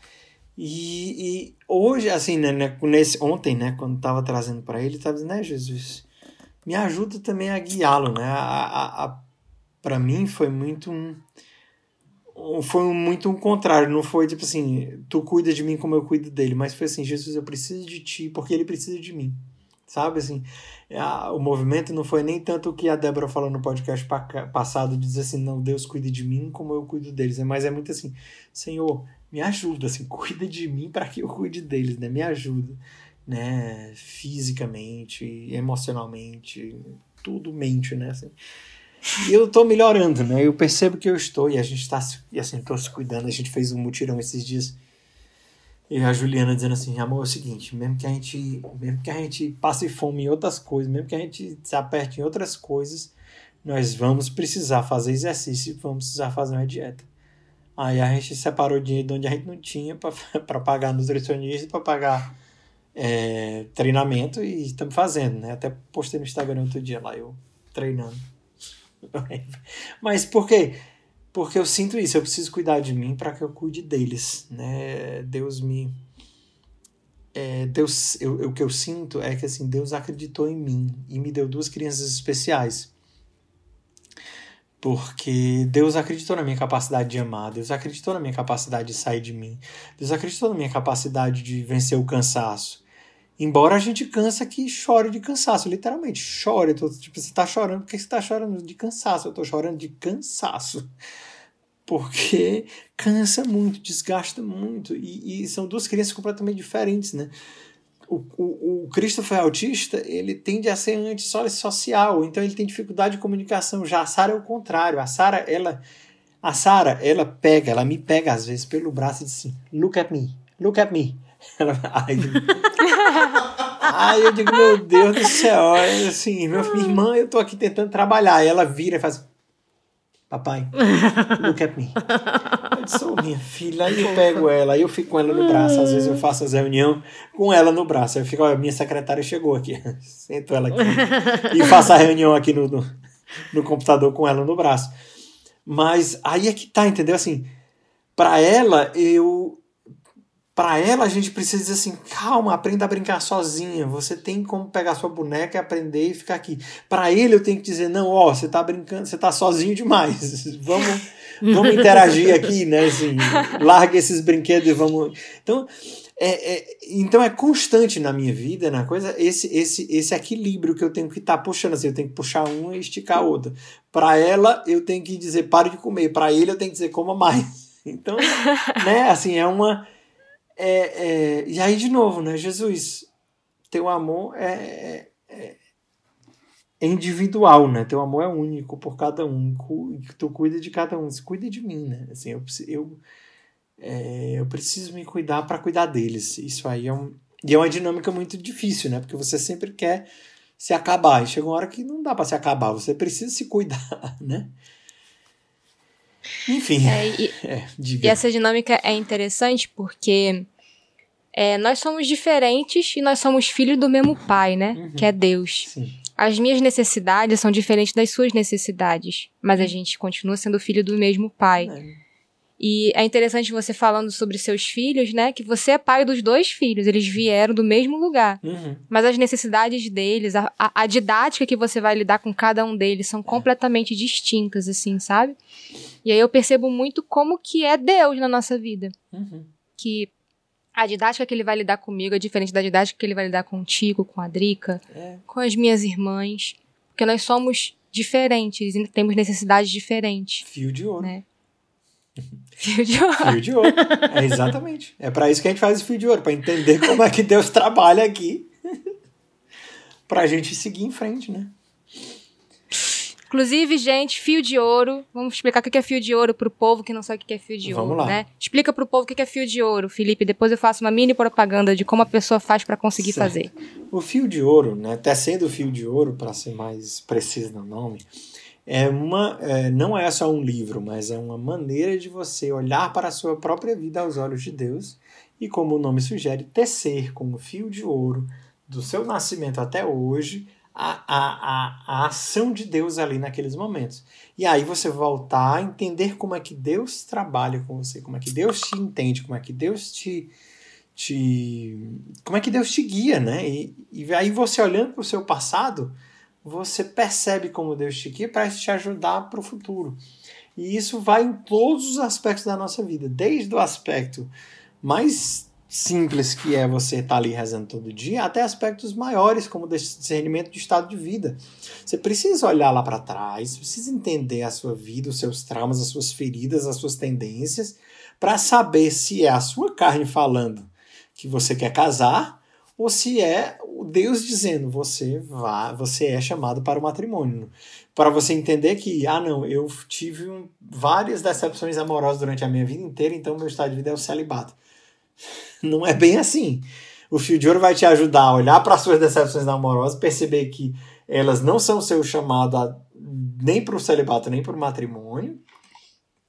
E, e hoje, assim, né, né nesse, ontem, né, quando estava trazendo para ele, estava dizendo, né, Jesus, me ajuda também a guiá-lo, né? A, a, a para mim foi muito um foi muito um contrário, não foi tipo assim, tu cuida de mim como eu cuido dele, mas foi assim, Jesus, eu preciso de ti porque ele precisa de mim. Sabe assim, a, o movimento não foi nem tanto o que a Débora falou no podcast passado, de dizer assim, não, Deus cuida de mim como eu cuido deles, né? mas é muito assim, Senhor, me ajuda, assim, cuida de mim para que eu cuide deles, né? Me ajuda, né? Fisicamente, emocionalmente, tudo mente, né? Assim, e eu tô melhorando, né? Eu percebo que eu estou e a gente tá, e assim, tô se cuidando. A gente fez um mutirão esses dias. E a Juliana dizendo assim, amor, é o seguinte, mesmo que a gente, mesmo que a gente passe fome em outras coisas, mesmo que a gente se aperte em outras coisas, nós vamos precisar fazer exercício, vamos precisar fazer uma dieta. Aí a gente separou dinheiro de onde a gente não tinha para pagar nutricionista, para pagar é, treinamento e estamos fazendo, né? Até postei no Instagram outro dia lá, eu treinando. Mas por quê? Porque eu sinto isso, eu preciso cuidar de mim para que eu cuide deles, né? Deus me é, Deus, eu, eu, o que eu sinto é que assim Deus acreditou em mim e me deu duas crianças especiais. Porque Deus acreditou na minha capacidade de amar, Deus acreditou na minha capacidade de sair de mim, Deus acreditou na minha capacidade de vencer o cansaço. Embora a gente cansa que chore de cansaço, literalmente, chore. Tô, tipo, você tá chorando, por que você tá chorando de cansaço? Eu tô chorando de cansaço. Porque cansa muito, desgasta muito. E, e são duas crianças completamente diferentes, né? O, o, o Christopher autista, ele tende a ser antissocial, então ele tem dificuldade de comunicação. Já a Sara é o contrário. A Sara, ela, a Sara, ela pega, ela me pega às vezes pelo braço e diz assim: "Look at me, look at me". Ela, ai, Aí eu digo, meu Deus do céu, é assim, minha, irmã, eu tô aqui tentando trabalhar. E ela vira e faz. Papai, look at me. Eu disse, oh, minha filha. Aí eu pego ela, aí eu fico com ela no braço. Às vezes eu faço as reuniões com ela no braço. Aí eu fico, olha, minha secretária chegou aqui. Sento ela aqui. E faço a reunião aqui no, no, no computador com ela no braço. Mas aí é que tá, entendeu? Assim, para ela, eu para ela, a gente precisa dizer assim: calma, aprenda a brincar sozinha. Você tem como pegar sua boneca e aprender e ficar aqui. Para ele, eu tenho que dizer: não, ó, você tá brincando, você tá sozinho demais. vamos, vamos interagir aqui, né? Assim, larga esses brinquedos e vamos. Então, é, é, então é constante na minha vida, na coisa, esse, esse, esse equilíbrio que eu tenho que estar tá puxando. Assim, eu tenho que puxar uma e esticar a outra. Para ela, eu tenho que dizer: pare de comer. Para ele, eu tenho que dizer: coma mais. Então, né? Assim, é uma é, é, e aí, de novo, né? Jesus, teu amor é, é, é, individual, né? Teu amor é único por cada um. Tu cuida de cada um. Você cuida de mim, né? Assim, eu, eu, é, eu preciso me cuidar para cuidar deles. Isso aí é um. E é uma dinâmica muito difícil, né? Porque você sempre quer se acabar. E chega uma hora que não dá para se acabar. Você precisa se cuidar, né? Enfim. É, e, é, e, essa dinâmica é interessante porque é, nós somos diferentes e nós somos filhos do mesmo pai, né? Uhum. Que é Deus. Sim. As minhas necessidades são diferentes das suas necessidades, mas a uhum. gente continua sendo filho do mesmo pai. É. E é interessante você falando sobre seus filhos, né? Que você é pai dos dois filhos, eles vieram do mesmo lugar. Uhum. Mas as necessidades deles, a, a, didática que você vai lidar com cada um deles são completamente distintas, assim, sabe? E aí eu percebo muito como que é Deus na nossa vida. Uhum. Que a didática que ele vai lidar comigo é diferente da didática que ele vai lidar contigo, com a Drica, é. com as minhas irmãs. Porque nós somos diferentes e temos necessidades diferentes. Fio de ouro. Né? Fio de ouro. Fio de ouro. É exatamente. É para isso que a gente faz o fio de ouro, para entender como é que Deus trabalha aqui. pra gente seguir em frente, né? Inclusive, gente, fio de ouro. Vamos explicar o que é fio de ouro pro povo que não sabe o que é fio de Vamos ouro, lá. né? Explica pro povo o que é fio de ouro, Felipe. Depois eu faço uma mini propaganda de como a pessoa faz para conseguir certo. fazer. O fio de ouro, né? Tecendo o fio de ouro, para ser mais preciso no nome, é uma, é, não é só um livro, mas é uma maneira de você olhar para a sua própria vida aos olhos de Deus e, como o nome sugere, tecer com o fio de ouro do seu nascimento até hoje a, a, a, ação de Deus ali naqueles momentos. E aí você voltar a entender como é que Deus trabalha com você, como é que Deus te entende, como é que Deus te. te como é que Deus te guia, né? E, e aí você olhando para o seu passado, você percebe como Deus te guia para te ajudar para o futuro. E isso vai em todos os aspectos da nossa vida, desde o aspecto mais simples que é você estar tá ali rezando todo dia, até aspectos maiores, como discernimento de estado de vida. Você precisa olhar lá para trás, precisa entender a sua vida, os seus traumas, as suas feridas, as suas tendências, para saber se é a sua carne falando que você quer casar ou se é o Deus dizendo você vá, você é chamado para o matrimônio. Para você entender que, ah, não, eu tive várias decepções amorosas durante a minha vida inteira, então meu estado de vida é o celibato. Não é bem assim. O fio de ouro vai te ajudar a olhar para suas decepções amorosas, perceber que elas não são seu chamado a, nem para o celibato, nem para o matrimônio,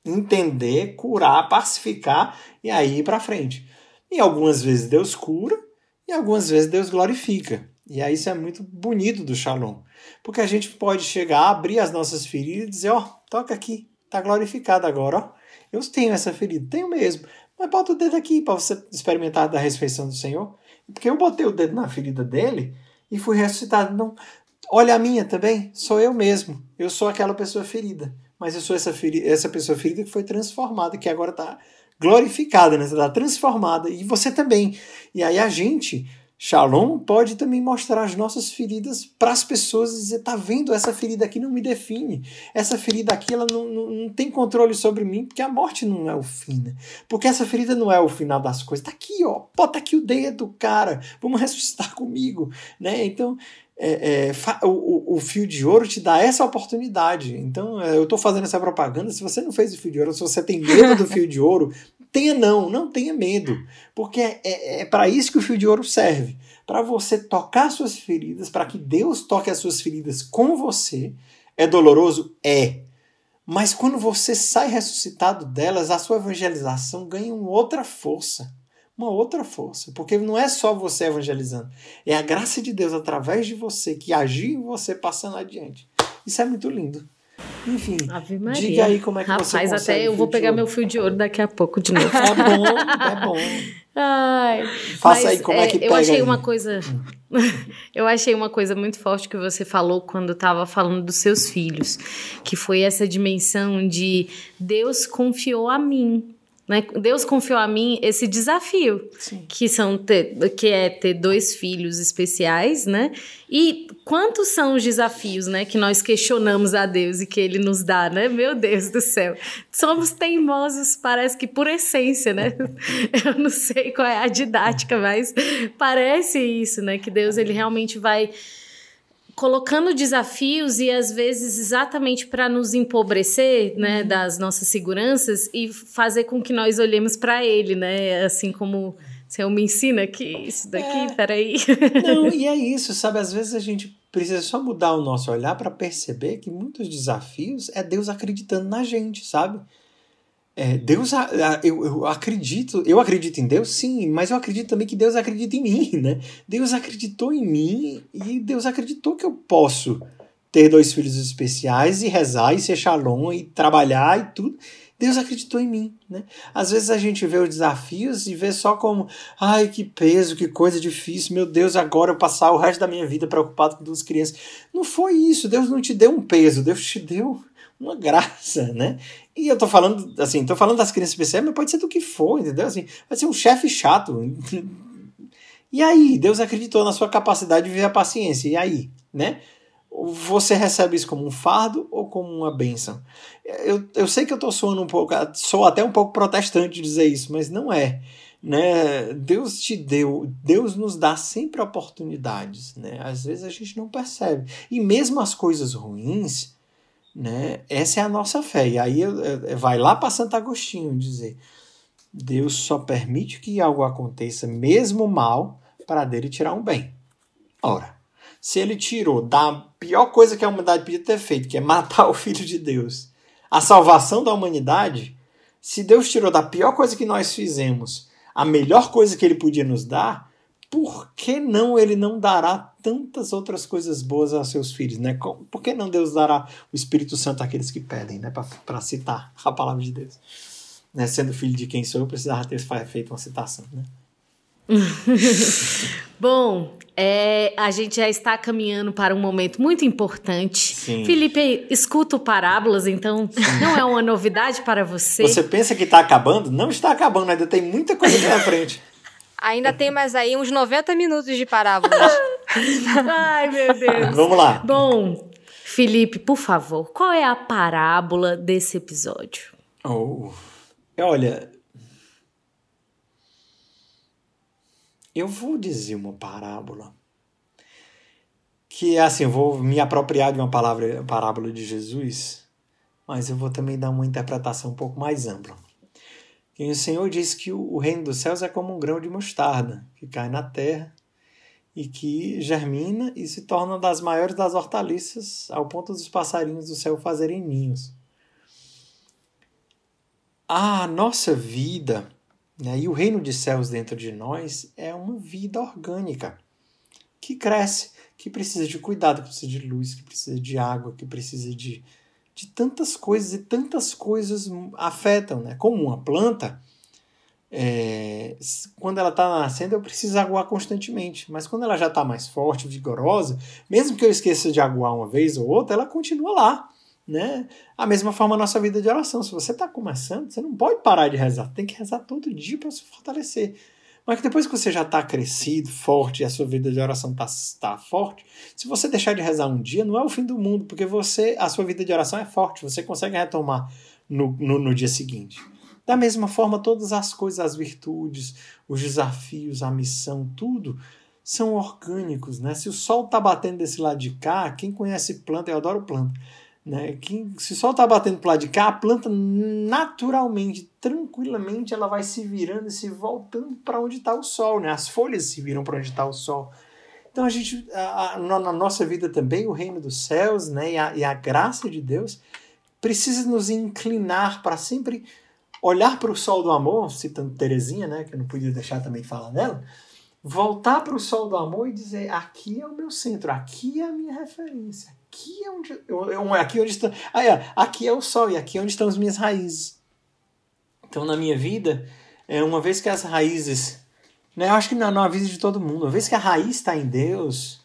entender, curar, pacificar e aí ir para frente. E algumas vezes Deus cura e algumas vezes Deus glorifica. E aí isso é muito bonito do Shalom. Porque a gente pode chegar, abrir as nossas feridas e dizer, ó, oh, toca aqui, tá glorificado agora, ó. Eu tenho essa ferida, tenho mesmo. Mas bota o dedo aqui para você experimentar da ressurreição do Senhor. Porque eu botei o dedo na ferida dele e fui ressuscitado. Não, olha a minha também, sou eu mesmo. Eu sou aquela pessoa ferida. Mas eu sou essa, ferida, essa pessoa ferida que foi transformada, que agora está glorificada, né? Está transformada. E você também. E aí a gente Shalom pode também mostrar as nossas feridas para as pessoas e dizer: tá vendo, essa ferida aqui não me define. Essa ferida aqui ela não, não, não, tem controle sobre mim, porque a morte não é o fim. Né? Porque essa ferida não é o final das coisas. Tá aqui, ó. Bota aqui o dedo, cara. Vamos ressuscitar comigo. Né? Então, é, é, o, o, fio de ouro te dá essa oportunidade. Então, é, eu estou fazendo essa propaganda. Se você não fez o fio de ouro, se você tem medo do fio de ouro, tenha não, não tenha medo, porque é, é, é para isso que o fio de ouro serve, para você tocar suas feridas, para que Deus toque as suas feridas com você. É doloroso? É. Mas quando você sai ressuscitado delas, a sua evangelização ganha uma outra força. Uma outra força. Porque não é só você evangelizando. É a graça de Deus através de você que agiu em você passando adiante. Isso é muito lindo. Enfim, diga aí como é que Rapaz, você consegue até eu vou pegar meu fio de ouro daqui a pouco de novo. É bom, é bom. Ai, Faça aí como é que Eu pega achei aí. uma coisa. eu achei uma coisa muito forte que você falou quando estava falando dos seus filhos, que foi essa dimensão de Deus confiou a mim. Né? Deus confiou a mim esse desafio, Sim. que são ter, que é ter dois filhos especiais, né? E quantos são os desafios, né, que nós questionamos a Deus e que ele nos dá, né? Meu Deus do céu. Somos teimosos, parece que por essência, né? Eu não sei qual é a didática, mas parece isso, né, que Deus ele realmente vai colocando desafios e às vezes exatamente para nos empobrecer, né, das nossas seguranças e fazer com que nós olhemos para ele, né, assim como Senhor me ensina que isso daqui, É. peraí. Não, e é isso, sabe? Às vezes a gente precisa só mudar o nosso olhar para perceber que muitos desafios é Deus acreditando na gente, sabe? É, Deus, eu, eu acredito, eu acredito em Deus, sim, mas eu acredito também que Deus acredita em mim, né? Deus acreditou em mim e Deus acreditou que eu posso ter dois filhos especiais e rezar e ser shalom e trabalhar e tudo. Deus acreditou em mim, né? Às vezes a gente vê os desafios e vê só como, ai, que peso, que coisa difícil, meu Deus, agora eu passar o resto da minha vida preocupado com duas crianças. Não foi isso, Deus não te deu um peso, Deus te deu uma graça, né? E eu tô falando, assim, tô falando das crianças especiais, mas pode ser do que for, entendeu? Assim, pode ser um chefe chato. E aí, Deus acreditou na sua capacidade de viver a paciência. E aí, né? Você recebe isso como um fardo ou como uma bênção? Eu, eu sei que eu tô soando um pouco, sou até um pouco protestante de dizer isso, mas não é. Né? Deus te deu, Deus nos dá sempre oportunidades, né? Às vezes a gente não percebe. E mesmo as coisas ruins, né? Essa é a nossa fé. E aí vai lá para Santo Agostinho dizer: Deus só permite que algo aconteça, mesmo mal, para dele tirar um bem. Ora, se ele tirou da pior coisa que a humanidade podia ter feito, que é matar o Filho de Deus, a salvação da humanidade, se Deus tirou da pior coisa que nós fizemos, a melhor coisa que ele podia nos dar, por que não ele não dará tantas outras coisas boas aos seus filhos, né? Por que não Deus dará o Espírito Santo àqueles que pedem, né? Para citar a palavra de Deus. Né? Sendo filho de quem sou, eu precisava ter feito uma citação, né? Bom, é, a gente já está caminhando para um momento muito importante. Sim. Felipe, escuta Parábolas, então não é uma novidade para você? Você pensa que está acabando? Não está acabando, ainda tem muita coisa pela frente. Ainda tem mais aí uns 90 minutos de parábolas. Ai, meu Deus. Vamos lá. Bom, Felipe, por favor, qual é a parábola desse episódio? Oh. Olha. Eu vou dizer uma parábola. Que é assim, eu vou me apropriar de uma palavra, parábola de Jesus, mas eu vou também dar uma interpretação um pouco mais ampla. Que o Senhor diz que o o reino dos céus é como um grão de mostarda que cai na terra e que germina e se torna das maiores das hortaliças, ao ponto dos passarinhos do céu fazerem ninhos. A nossa vida né, e o reino de céus dentro de nós é uma vida orgânica que cresce, que precisa de cuidado, que precisa de luz, que precisa de água, que precisa de, de tantas coisas e tantas coisas afetam, né? Como uma planta, é, quando ela está nascendo, eu preciso aguar constantemente, mas quando ela já está mais forte, vigorosa, mesmo que eu esqueça de aguar uma vez ou outra, ela continua lá. Né? A mesma forma a nossa vida de oração. Se você está começando, você não pode parar de rezar. Tem que rezar todo dia para se fortalecer. Mas que depois que você já está crescido, forte, e a sua vida de oração está tá forte, se você deixar de rezar um dia, não é o fim do mundo, porque você a sua vida de oração é forte, você consegue retomar no, no, no dia seguinte. Da mesma forma, todas as coisas, as virtudes, os desafios, a missão, tudo são orgânicos. Né? Se o sol está batendo desse lado de cá, quem conhece planta, eu adoro planta, né? Quem, se o sol está batendo para lado de cá, a planta naturalmente, tranquilamente, ela vai se virando e se voltando para onde está o sol. Né? As folhas se viram para onde está o sol. Então a gente, a, a, na nossa vida também, o reino dos céus né? e, a, e a graça de Deus precisa nos inclinar para sempre olhar para o sol do amor, citando Terezinha, né, que eu não podia deixar também falar dela, voltar para o sol do amor e dizer: aqui é o meu centro, aqui é a minha referência, aqui é onde eu, aqui é onde está, ah, é, aqui é o sol e aqui é onde estão as minhas raízes. Então, na minha vida, é uma vez que as raízes, né, eu acho que na, na vida de todo mundo, uma vez que a raiz está em Deus,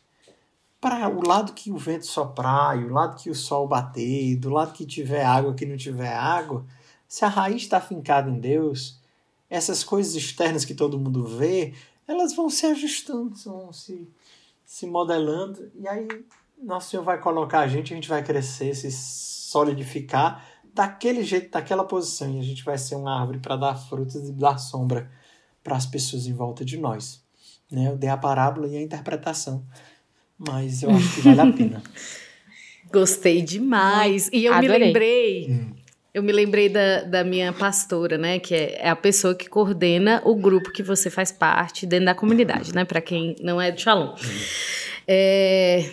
para o lado que o vento soprar, e o lado que o sol bater, do lado que tiver água, que não tiver água, se a raiz está fincada em Deus, essas coisas externas que todo mundo vê, elas vão se ajustando, vão se, se modelando, e aí nosso Senhor vai colocar a gente, a gente vai crescer, se solidificar daquele jeito, daquela posição, e a gente vai ser uma árvore para dar frutos e dar sombra para as pessoas em volta de nós. Né? Eu dei a parábola e a interpretação mas eu acho que vale a pena. Gostei demais. E eu Adorei. me lembrei. Hum. Eu me lembrei da, da minha pastora, né? Que é, é, a pessoa que coordena o grupo que você faz parte dentro da comunidade, né? Para quem não é do Shalom. Hum. É,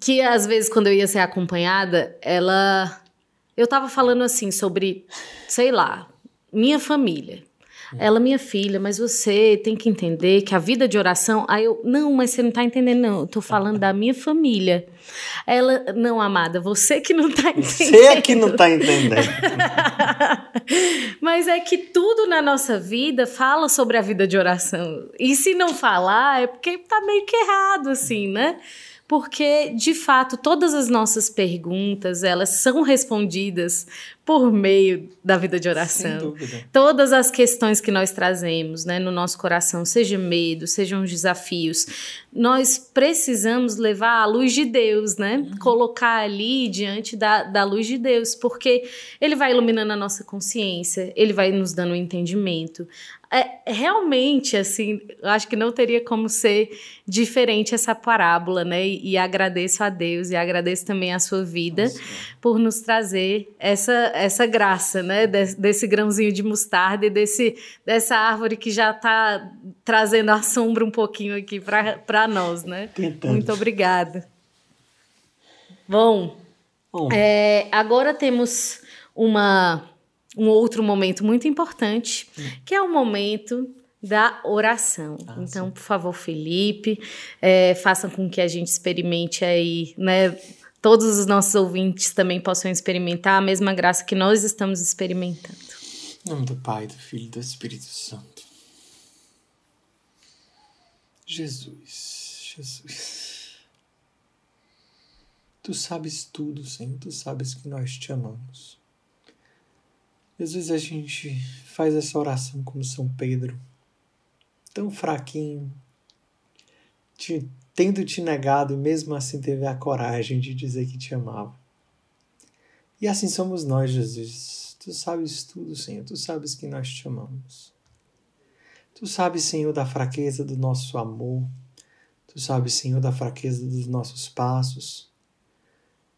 que às vezes, quando eu ia ser acompanhada, ela. Eu tava falando assim sobre, sei lá, minha família. Ela, minha filha, mas você tem que entender que a vida de oração. Aí eu, não, mas você não está entendendo, não. Eu tô falando da minha família. Ela, não, amada, você que não está entendendo. Você é que não está entendendo. mas é que tudo na nossa vida fala sobre a vida de oração. E se não falar, é porque tá meio que errado, assim, né? Porque de fato todas as nossas perguntas elas são respondidas por meio da vida de oração. Todas as questões que nós trazemos né, no nosso coração, seja medo, sejam desafios, nós precisamos levar a luz de Deus, né? Uhum. Colocar ali diante da, da luz de Deus, porque Ele vai iluminando a nossa consciência, Ele vai nos dando um entendimento é, realmente, assim, eu acho que não teria como ser diferente essa parábola, né? E, e agradeço a Deus e agradeço também a sua vida Nossa. por nos trazer essa, essa graça, né? Des, desse grãozinho de mostarda e desse, dessa árvore que já está trazendo a sombra um pouquinho aqui para nós, né? Tentando. Muito obrigada. Bom, Bom. É, agora temos uma um outro momento muito importante, que é o momento da oração. Ah, então, sim. por favor, Felipe, é, façam com que a gente experimente aí, né? Todos os nossos ouvintes também possam experimentar a mesma graça que nós estamos experimentando. Em nome do Pai, do Filho e do Espírito Santo. Jesus, Jesus. Tu sabes tudo, Senhor. Tu sabes que nós te amamos. Às vezes a gente faz essa oração como São Pedro, tão fraquinho, te, tendo te negado e mesmo assim teve a coragem de dizer que te amava. E assim somos nós, Jesus. Tu sabes tudo, Senhor. Tu sabes que nós te amamos. Tu sabes, Senhor, da fraqueza do nosso amor. Tu sabes, Senhor, da fraqueza dos nossos passos.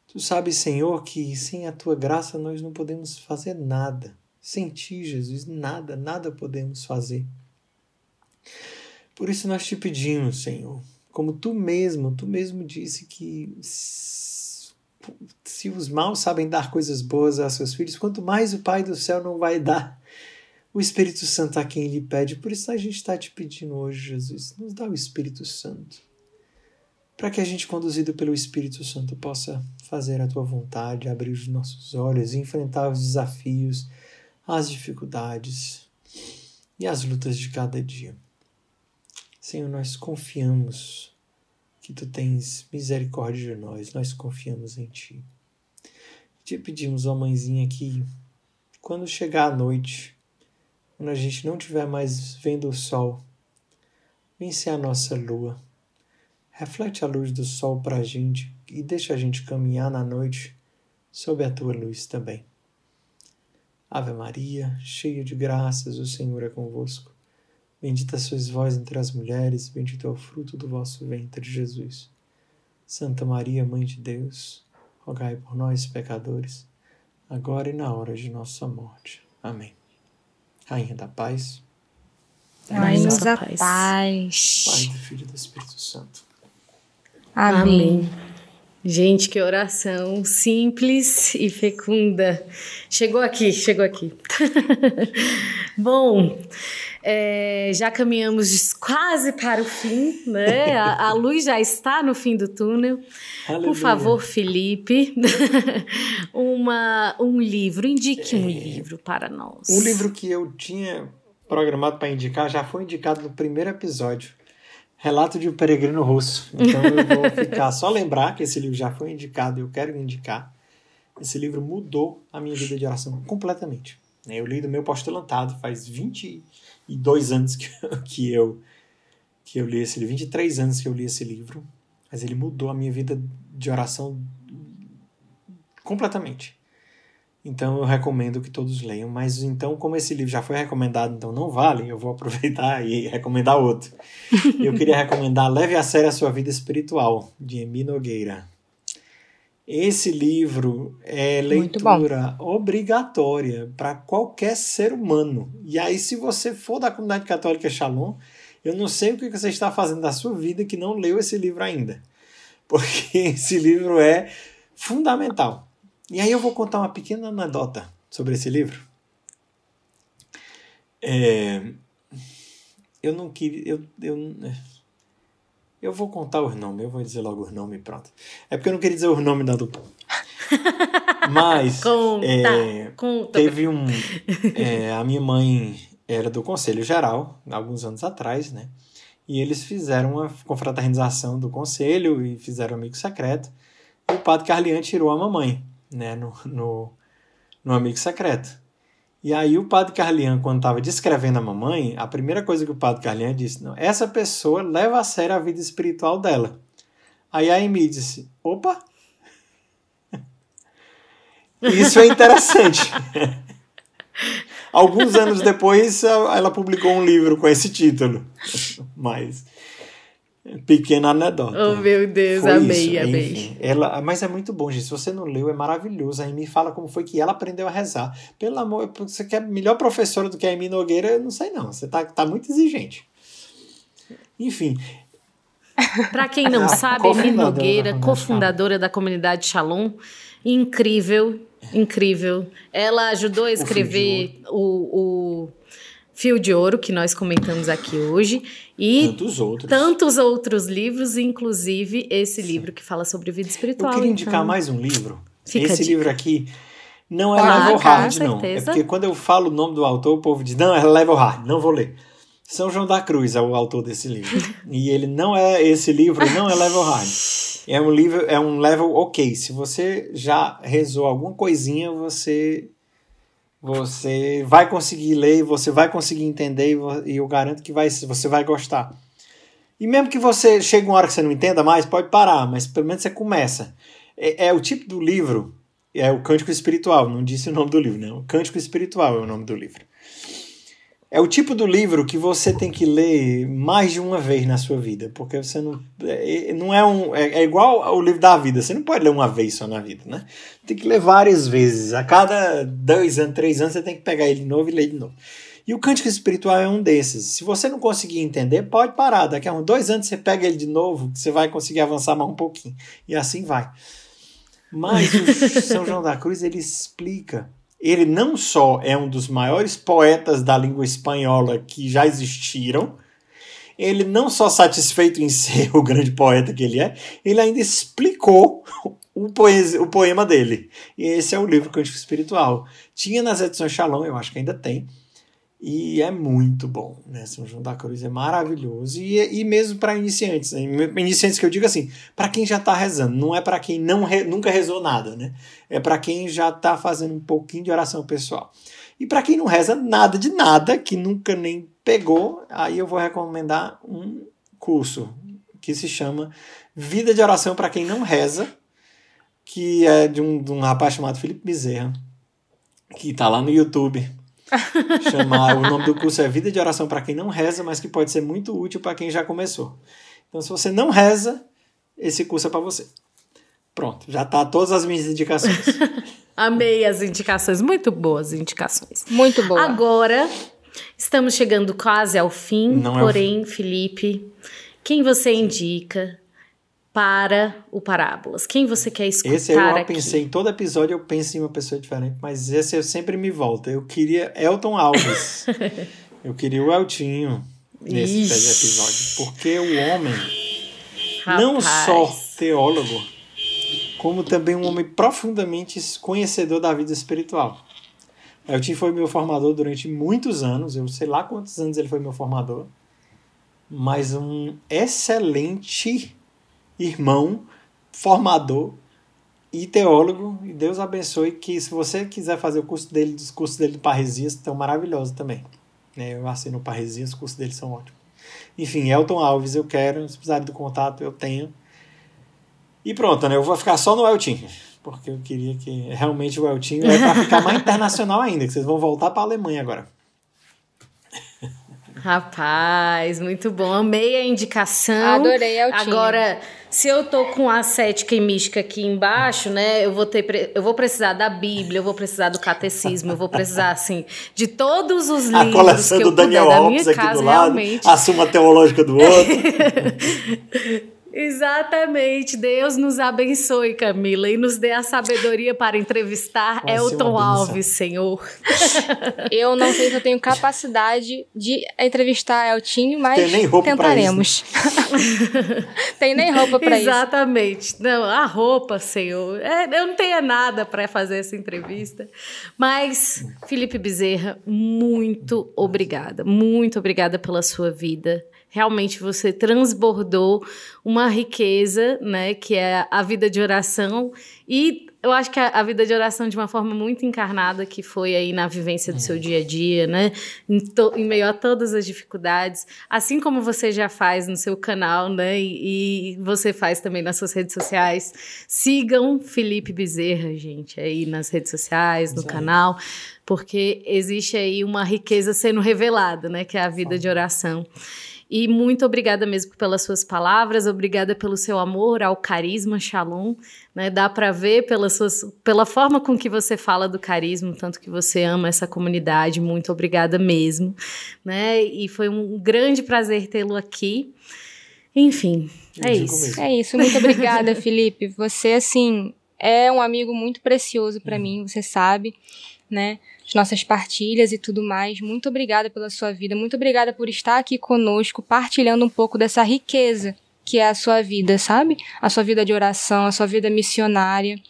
Tu sabes, Senhor, que sem a tua graça nós não podemos fazer nada. Sem ti, Jesus, nada, nada podemos fazer. Por isso nós te pedimos, Senhor, como tu mesmo, tu mesmo disse que se os maus sabem dar coisas boas a seus filhos, quanto mais o Pai do céu não vai dar o Espírito Santo a quem lhe pede. Por isso a gente está te pedindo hoje, Jesus, nos dá o Espírito Santo para que a gente, conduzido pelo Espírito Santo, possa fazer a tua vontade, abrir os nossos olhos, enfrentar os desafios, as dificuldades e as lutas de cada dia. Senhor, nós confiamos que tu tens misericórdia de nós, nós confiamos em ti. Te pedimos, ó mãezinha, que quando chegar a noite, quando a gente não estiver mais vendo o sol, vence a nossa lua Reflete a luz do sol para a gente e deixa a gente caminhar na noite sob a tua luz também. Ave Maria, cheia de graças, o Senhor é convosco. Bendita sois vós entre as mulheres, bendito é o fruto do vosso ventre, Jesus. Santa Maria, Mãe de Deus, rogai por nós, pecadores, agora e na hora de nossa morte. Amém. Rainha da Paz. Dai-nos a paz. paz. Pai do Filho e do Espírito Santo. Amém. Amém. Gente, que oração simples e fecunda. Chegou aqui, chegou aqui. Bom, é, já caminhamos quase para o fim, né? A, a, luz já está no fim do túnel. Aleluia. Por favor, Felipe, uma, um livro, indique um é, livro para nós. Um livro que eu tinha programado para indicar já foi indicado no primeiro episódio. Relato de um Peregrino Russo. Então eu vou ficar só lembrar que esse livro já foi indicado e eu quero indicar. Esse livro mudou a minha vida de oração completamente. Eu li do meu postulantado faz 22 anos que, que eu que eu li esse livro, 23 anos que eu li esse livro, mas ele mudou a minha vida de oração completamente. Então eu recomendo que todos leiam, mas então como esse livro já foi recomendado, então não vale, eu vou aproveitar e recomendar outro. eu queria recomendar Leve a Sério a Sua Vida Espiritual, de Emi Nogueira. Esse livro é leitura obrigatória para qualquer ser humano. E aí, se você for da comunidade católica Shalom, eu não sei o que você está fazendo da sua vida que não leu esse livro ainda. Porque esse livro é fundamental. E aí eu vou contar uma pequena anedota sobre esse livro. É, eu não queria. Eu, eu, eu vou contar os nomes, eu vou dizer logo os nomes pronto. É porque eu não queria dizer os nomes da dupla. Mas conta, é, conta. teve um. É, a minha mãe era do Conselho Geral, alguns anos atrás, né? E eles fizeram uma confraternização do conselho e fizeram um amigo secreto. E o padre Carlian tirou a mamãe, né? No, no, no amigo secreto. E aí o padre Carlian, quando estava descrevendo a mamãe, a primeira coisa que o padre Carlian disse, não, essa pessoa leva a sério a vida espiritual dela. Aí a Amy disse, opa! Isso é interessante. Alguns anos depois, ela publicou um livro com esse título. Mas Pequena anedota. Oh, meu Deus, foi amei, isso. amei. Enfim, ela, mas é muito bom, gente. Se você não leu, é maravilhoso. A Amy fala como foi que ela aprendeu a rezar. Pelo amor, você quer melhor professora do que a Amy Nogueira? Eu não sei não. Você tá, tá muito exigente. Enfim. Para quem não sabe, Amy Nogueira, cofundadora da comunidade Shalom, incrível, incrível. Ela ajudou a escrever o, o Fio de Ouro, que nós comentamos aqui hoje, e tantos outros, tantos outros livros, inclusive esse Sim. livro que fala sobre vida espiritual. Eu queria indicar então... mais um livro. Fica esse livro aqui não é ah, Level Hard, não. É porque quando eu falo o nome do autor, o povo diz, não, é Level Hard, não vou ler. São João da Cruz é o autor desse livro. e ele não é, esse livro não é Level Hard. É um livro, é um level ok. Se você já rezou alguma coisinha, você você vai conseguir ler, você vai conseguir entender e eu garanto que vai, você vai gostar. E mesmo que você chegue uma hora que você não entenda mais, pode parar, mas pelo menos você começa. É, é o tipo do livro, é o Cântico Espiritual, não disse o nome do livro, não. O Cântico Espiritual é o nome do livro. É o tipo do livro que você tem que ler mais de uma vez na sua vida, porque você não é, não é um é, é, igual ao livro da vida. Você não pode ler uma vez só na vida, né? Tem que ler várias vezes. A cada dois anos, três anos você tem que pegar ele de novo e ler de novo. E o cântico espiritual é um desses. Se você não conseguir entender, pode parar. Daqui a uns dois anos você pega ele de novo, você vai conseguir avançar mais um pouquinho. E assim vai. Mas o São João da Cruz ele explica ele não só é um dos maiores poetas da língua espanhola que já existiram, ele não só satisfeito em ser o grande poeta que ele é, ele ainda explicou o, poesia, o poema dele. E esse é o livro Cântico Espiritual. Tinha nas edições Shalom, eu acho que ainda tem. E é muito bom, né? São João da Cruz é maravilhoso. E, e mesmo para iniciantes, né? iniciantes que eu digo assim, para quem já está rezando, não é para quem não re, nunca rezou nada, né? É para quem já está fazendo um pouquinho de oração pessoal. E para quem não reza nada de nada, que nunca nem pegou, aí eu vou recomendar um curso que se chama Vida de Oração para quem não reza, que é de um, de um rapaz chamado Felipe Bezerra, que está lá no YouTube chamar. O nome do curso é Vida de Oração para quem não reza, mas que pode ser muito útil para quem já começou. Então, se você não reza, esse curso é para você. Pronto, já tá todas as minhas indicações. Amei as indicações, muito boas indicações. Muito boa. Agora, estamos chegando quase ao fim, não porém, é. Felipe, quem você indica para o Parábolas? Quem você quer escutar Esse eu aqui? pensei, em todo episódio eu penso em uma pessoa diferente, mas esse eu sempre me volta. Eu queria Elton Alves. eu queria o Eltinho nesse Ixi. episódio. Porque o homem, Rapaz. não só teólogo, como também um homem profundamente conhecedor da vida espiritual. Eltinho foi meu formador durante muitos anos, eu sei lá quantos anos ele foi meu formador, mas um excelente irmão, formador e teólogo, e Deus abençoe que se você quiser fazer o curso dele, os cursos dele do Parresias estão maravilhosos também. né? Eu assino o Parresias, os cursos dele são ótimos. Enfim, Elton Alves eu quero, se precisar do contato eu tenho. E pronto, né? Eu vou ficar só no Eltinho, porque eu queria que realmente o Eltinho é para ficar mais internacional ainda, que vocês vão voltar para a Alemanha agora. Rapaz, muito bom. Amei a indicação. Adorei, Eltinho. Agora, se eu tô com a cética e mística aqui embaixo, né? Eu vou ter, eu vou precisar da Bíblia, eu vou precisar do catecismo, eu vou precisar assim de todos os A livros coleção que do eu Daniel puder da Alves minha aqui casa do lado, realmente. a Suma Teológica do outro. Exatamente. Deus nos abençoe, Camila, e nos dê a sabedoria para entrevistar Vai Elton. Alves, Senhor. Eu não sei se eu tenho capacidade de entrevistar Eltinho, mas Tem nem roupa pra tentaremos. Tem nem roupa pra isso. Exatamente. Não, a roupa, senhor. É, eu não tenho nada para fazer essa entrevista. Mas, Felipe Bezerra, muito obrigada. Muito obrigada pela sua vida. Realmente você transbordou uma riqueza, né, que é a vida de oração e eu acho que a, a vida de oração de uma forma muito encarnada que foi aí na vivência do seu dia a dia, né, em, to- em meio a todas as dificuldades, assim como você já faz no seu canal, né, e, e você faz também nas suas redes sociais. Sigam Felipe Bezerra, gente, aí nas redes sociais, no canal, porque existe aí uma riqueza sendo revelada, né, que é a vida de oração. E muito obrigada mesmo pelas suas palavras, obrigada pelo seu amor ao carisma Shalom, né? Dá para ver pelas suas, pela forma com que você fala do carisma, tanto que você ama essa comunidade. Muito obrigada mesmo, né? E foi um grande prazer tê-lo aqui. Enfim, é isso. mesmo. É isso, muito obrigada, Felipe. Você, assim, é um amigo muito precioso pra mim, você sabe, né? As nossas partilhas e tudo mais. Muito obrigada pela sua vida, muito obrigada por estar aqui conosco, partilhando um pouco dessa riqueza que é a sua vida, sabe? A sua vida de oração, a sua vida missionária.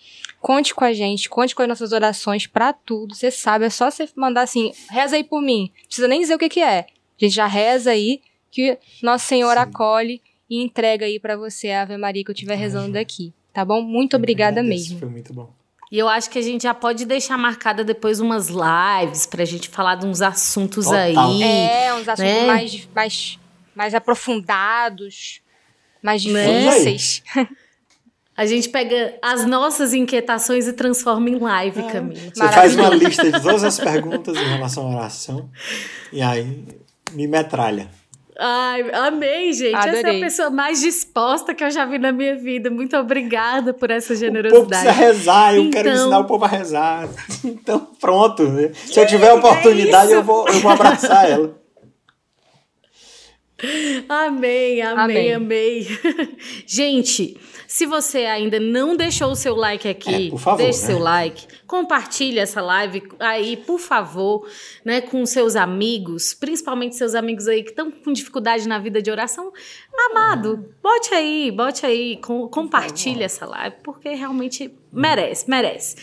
Conte com a gente, conte com as nossas orações pra tudo. Você sabe, é só você mandar assim, reza aí por mim. Não precisa nem dizer o que que é. A gente já reza aí que Nosso Senhor Sim. acolhe e entrega aí pra você a Ave Maria que eu estiver rezando daqui, tá bom? Muito obrigada Agradeço, mesmo. Foi muito bom. E eu acho que a gente já pode deixar marcada depois umas lives pra gente falar de uns assuntos Total. aí. É, uns assuntos né? mais, mais, mais aprofundados, mais Né? difíceis. A gente pega as nossas inquietações e transforma em live, É. Camila. Você faz uma lista de todas as perguntas em relação à oração e aí me metralha. Ai, amei, gente. Essa é a Adorei. pessoa mais disposta que eu já vi na minha vida. Muito obrigada por essa O povo precisa generosidade. rezar, eu quero Então- ensinar o povo a rezar. Então, pronto. né? Se eu tiver a oportunidade, é eu, vou, eu vou abraçar ela. Amei, amei, Amém. amei. Gente, se você ainda não deixou o seu like aqui, É, por favor, deixe né? seu like, compartilhe essa live aí, por favor, né, com seus amigos, principalmente seus amigos aí que estão com dificuldade na vida de oração. Amado, bote aí, bote aí, com, compartilhe essa live, porque realmente merece, merece.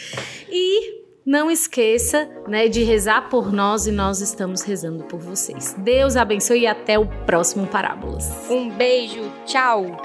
E não esqueça, né, de rezar por nós e nós estamos rezando por vocês. Deus abençoe e até o próximo Parábolas. Um beijo, tchau!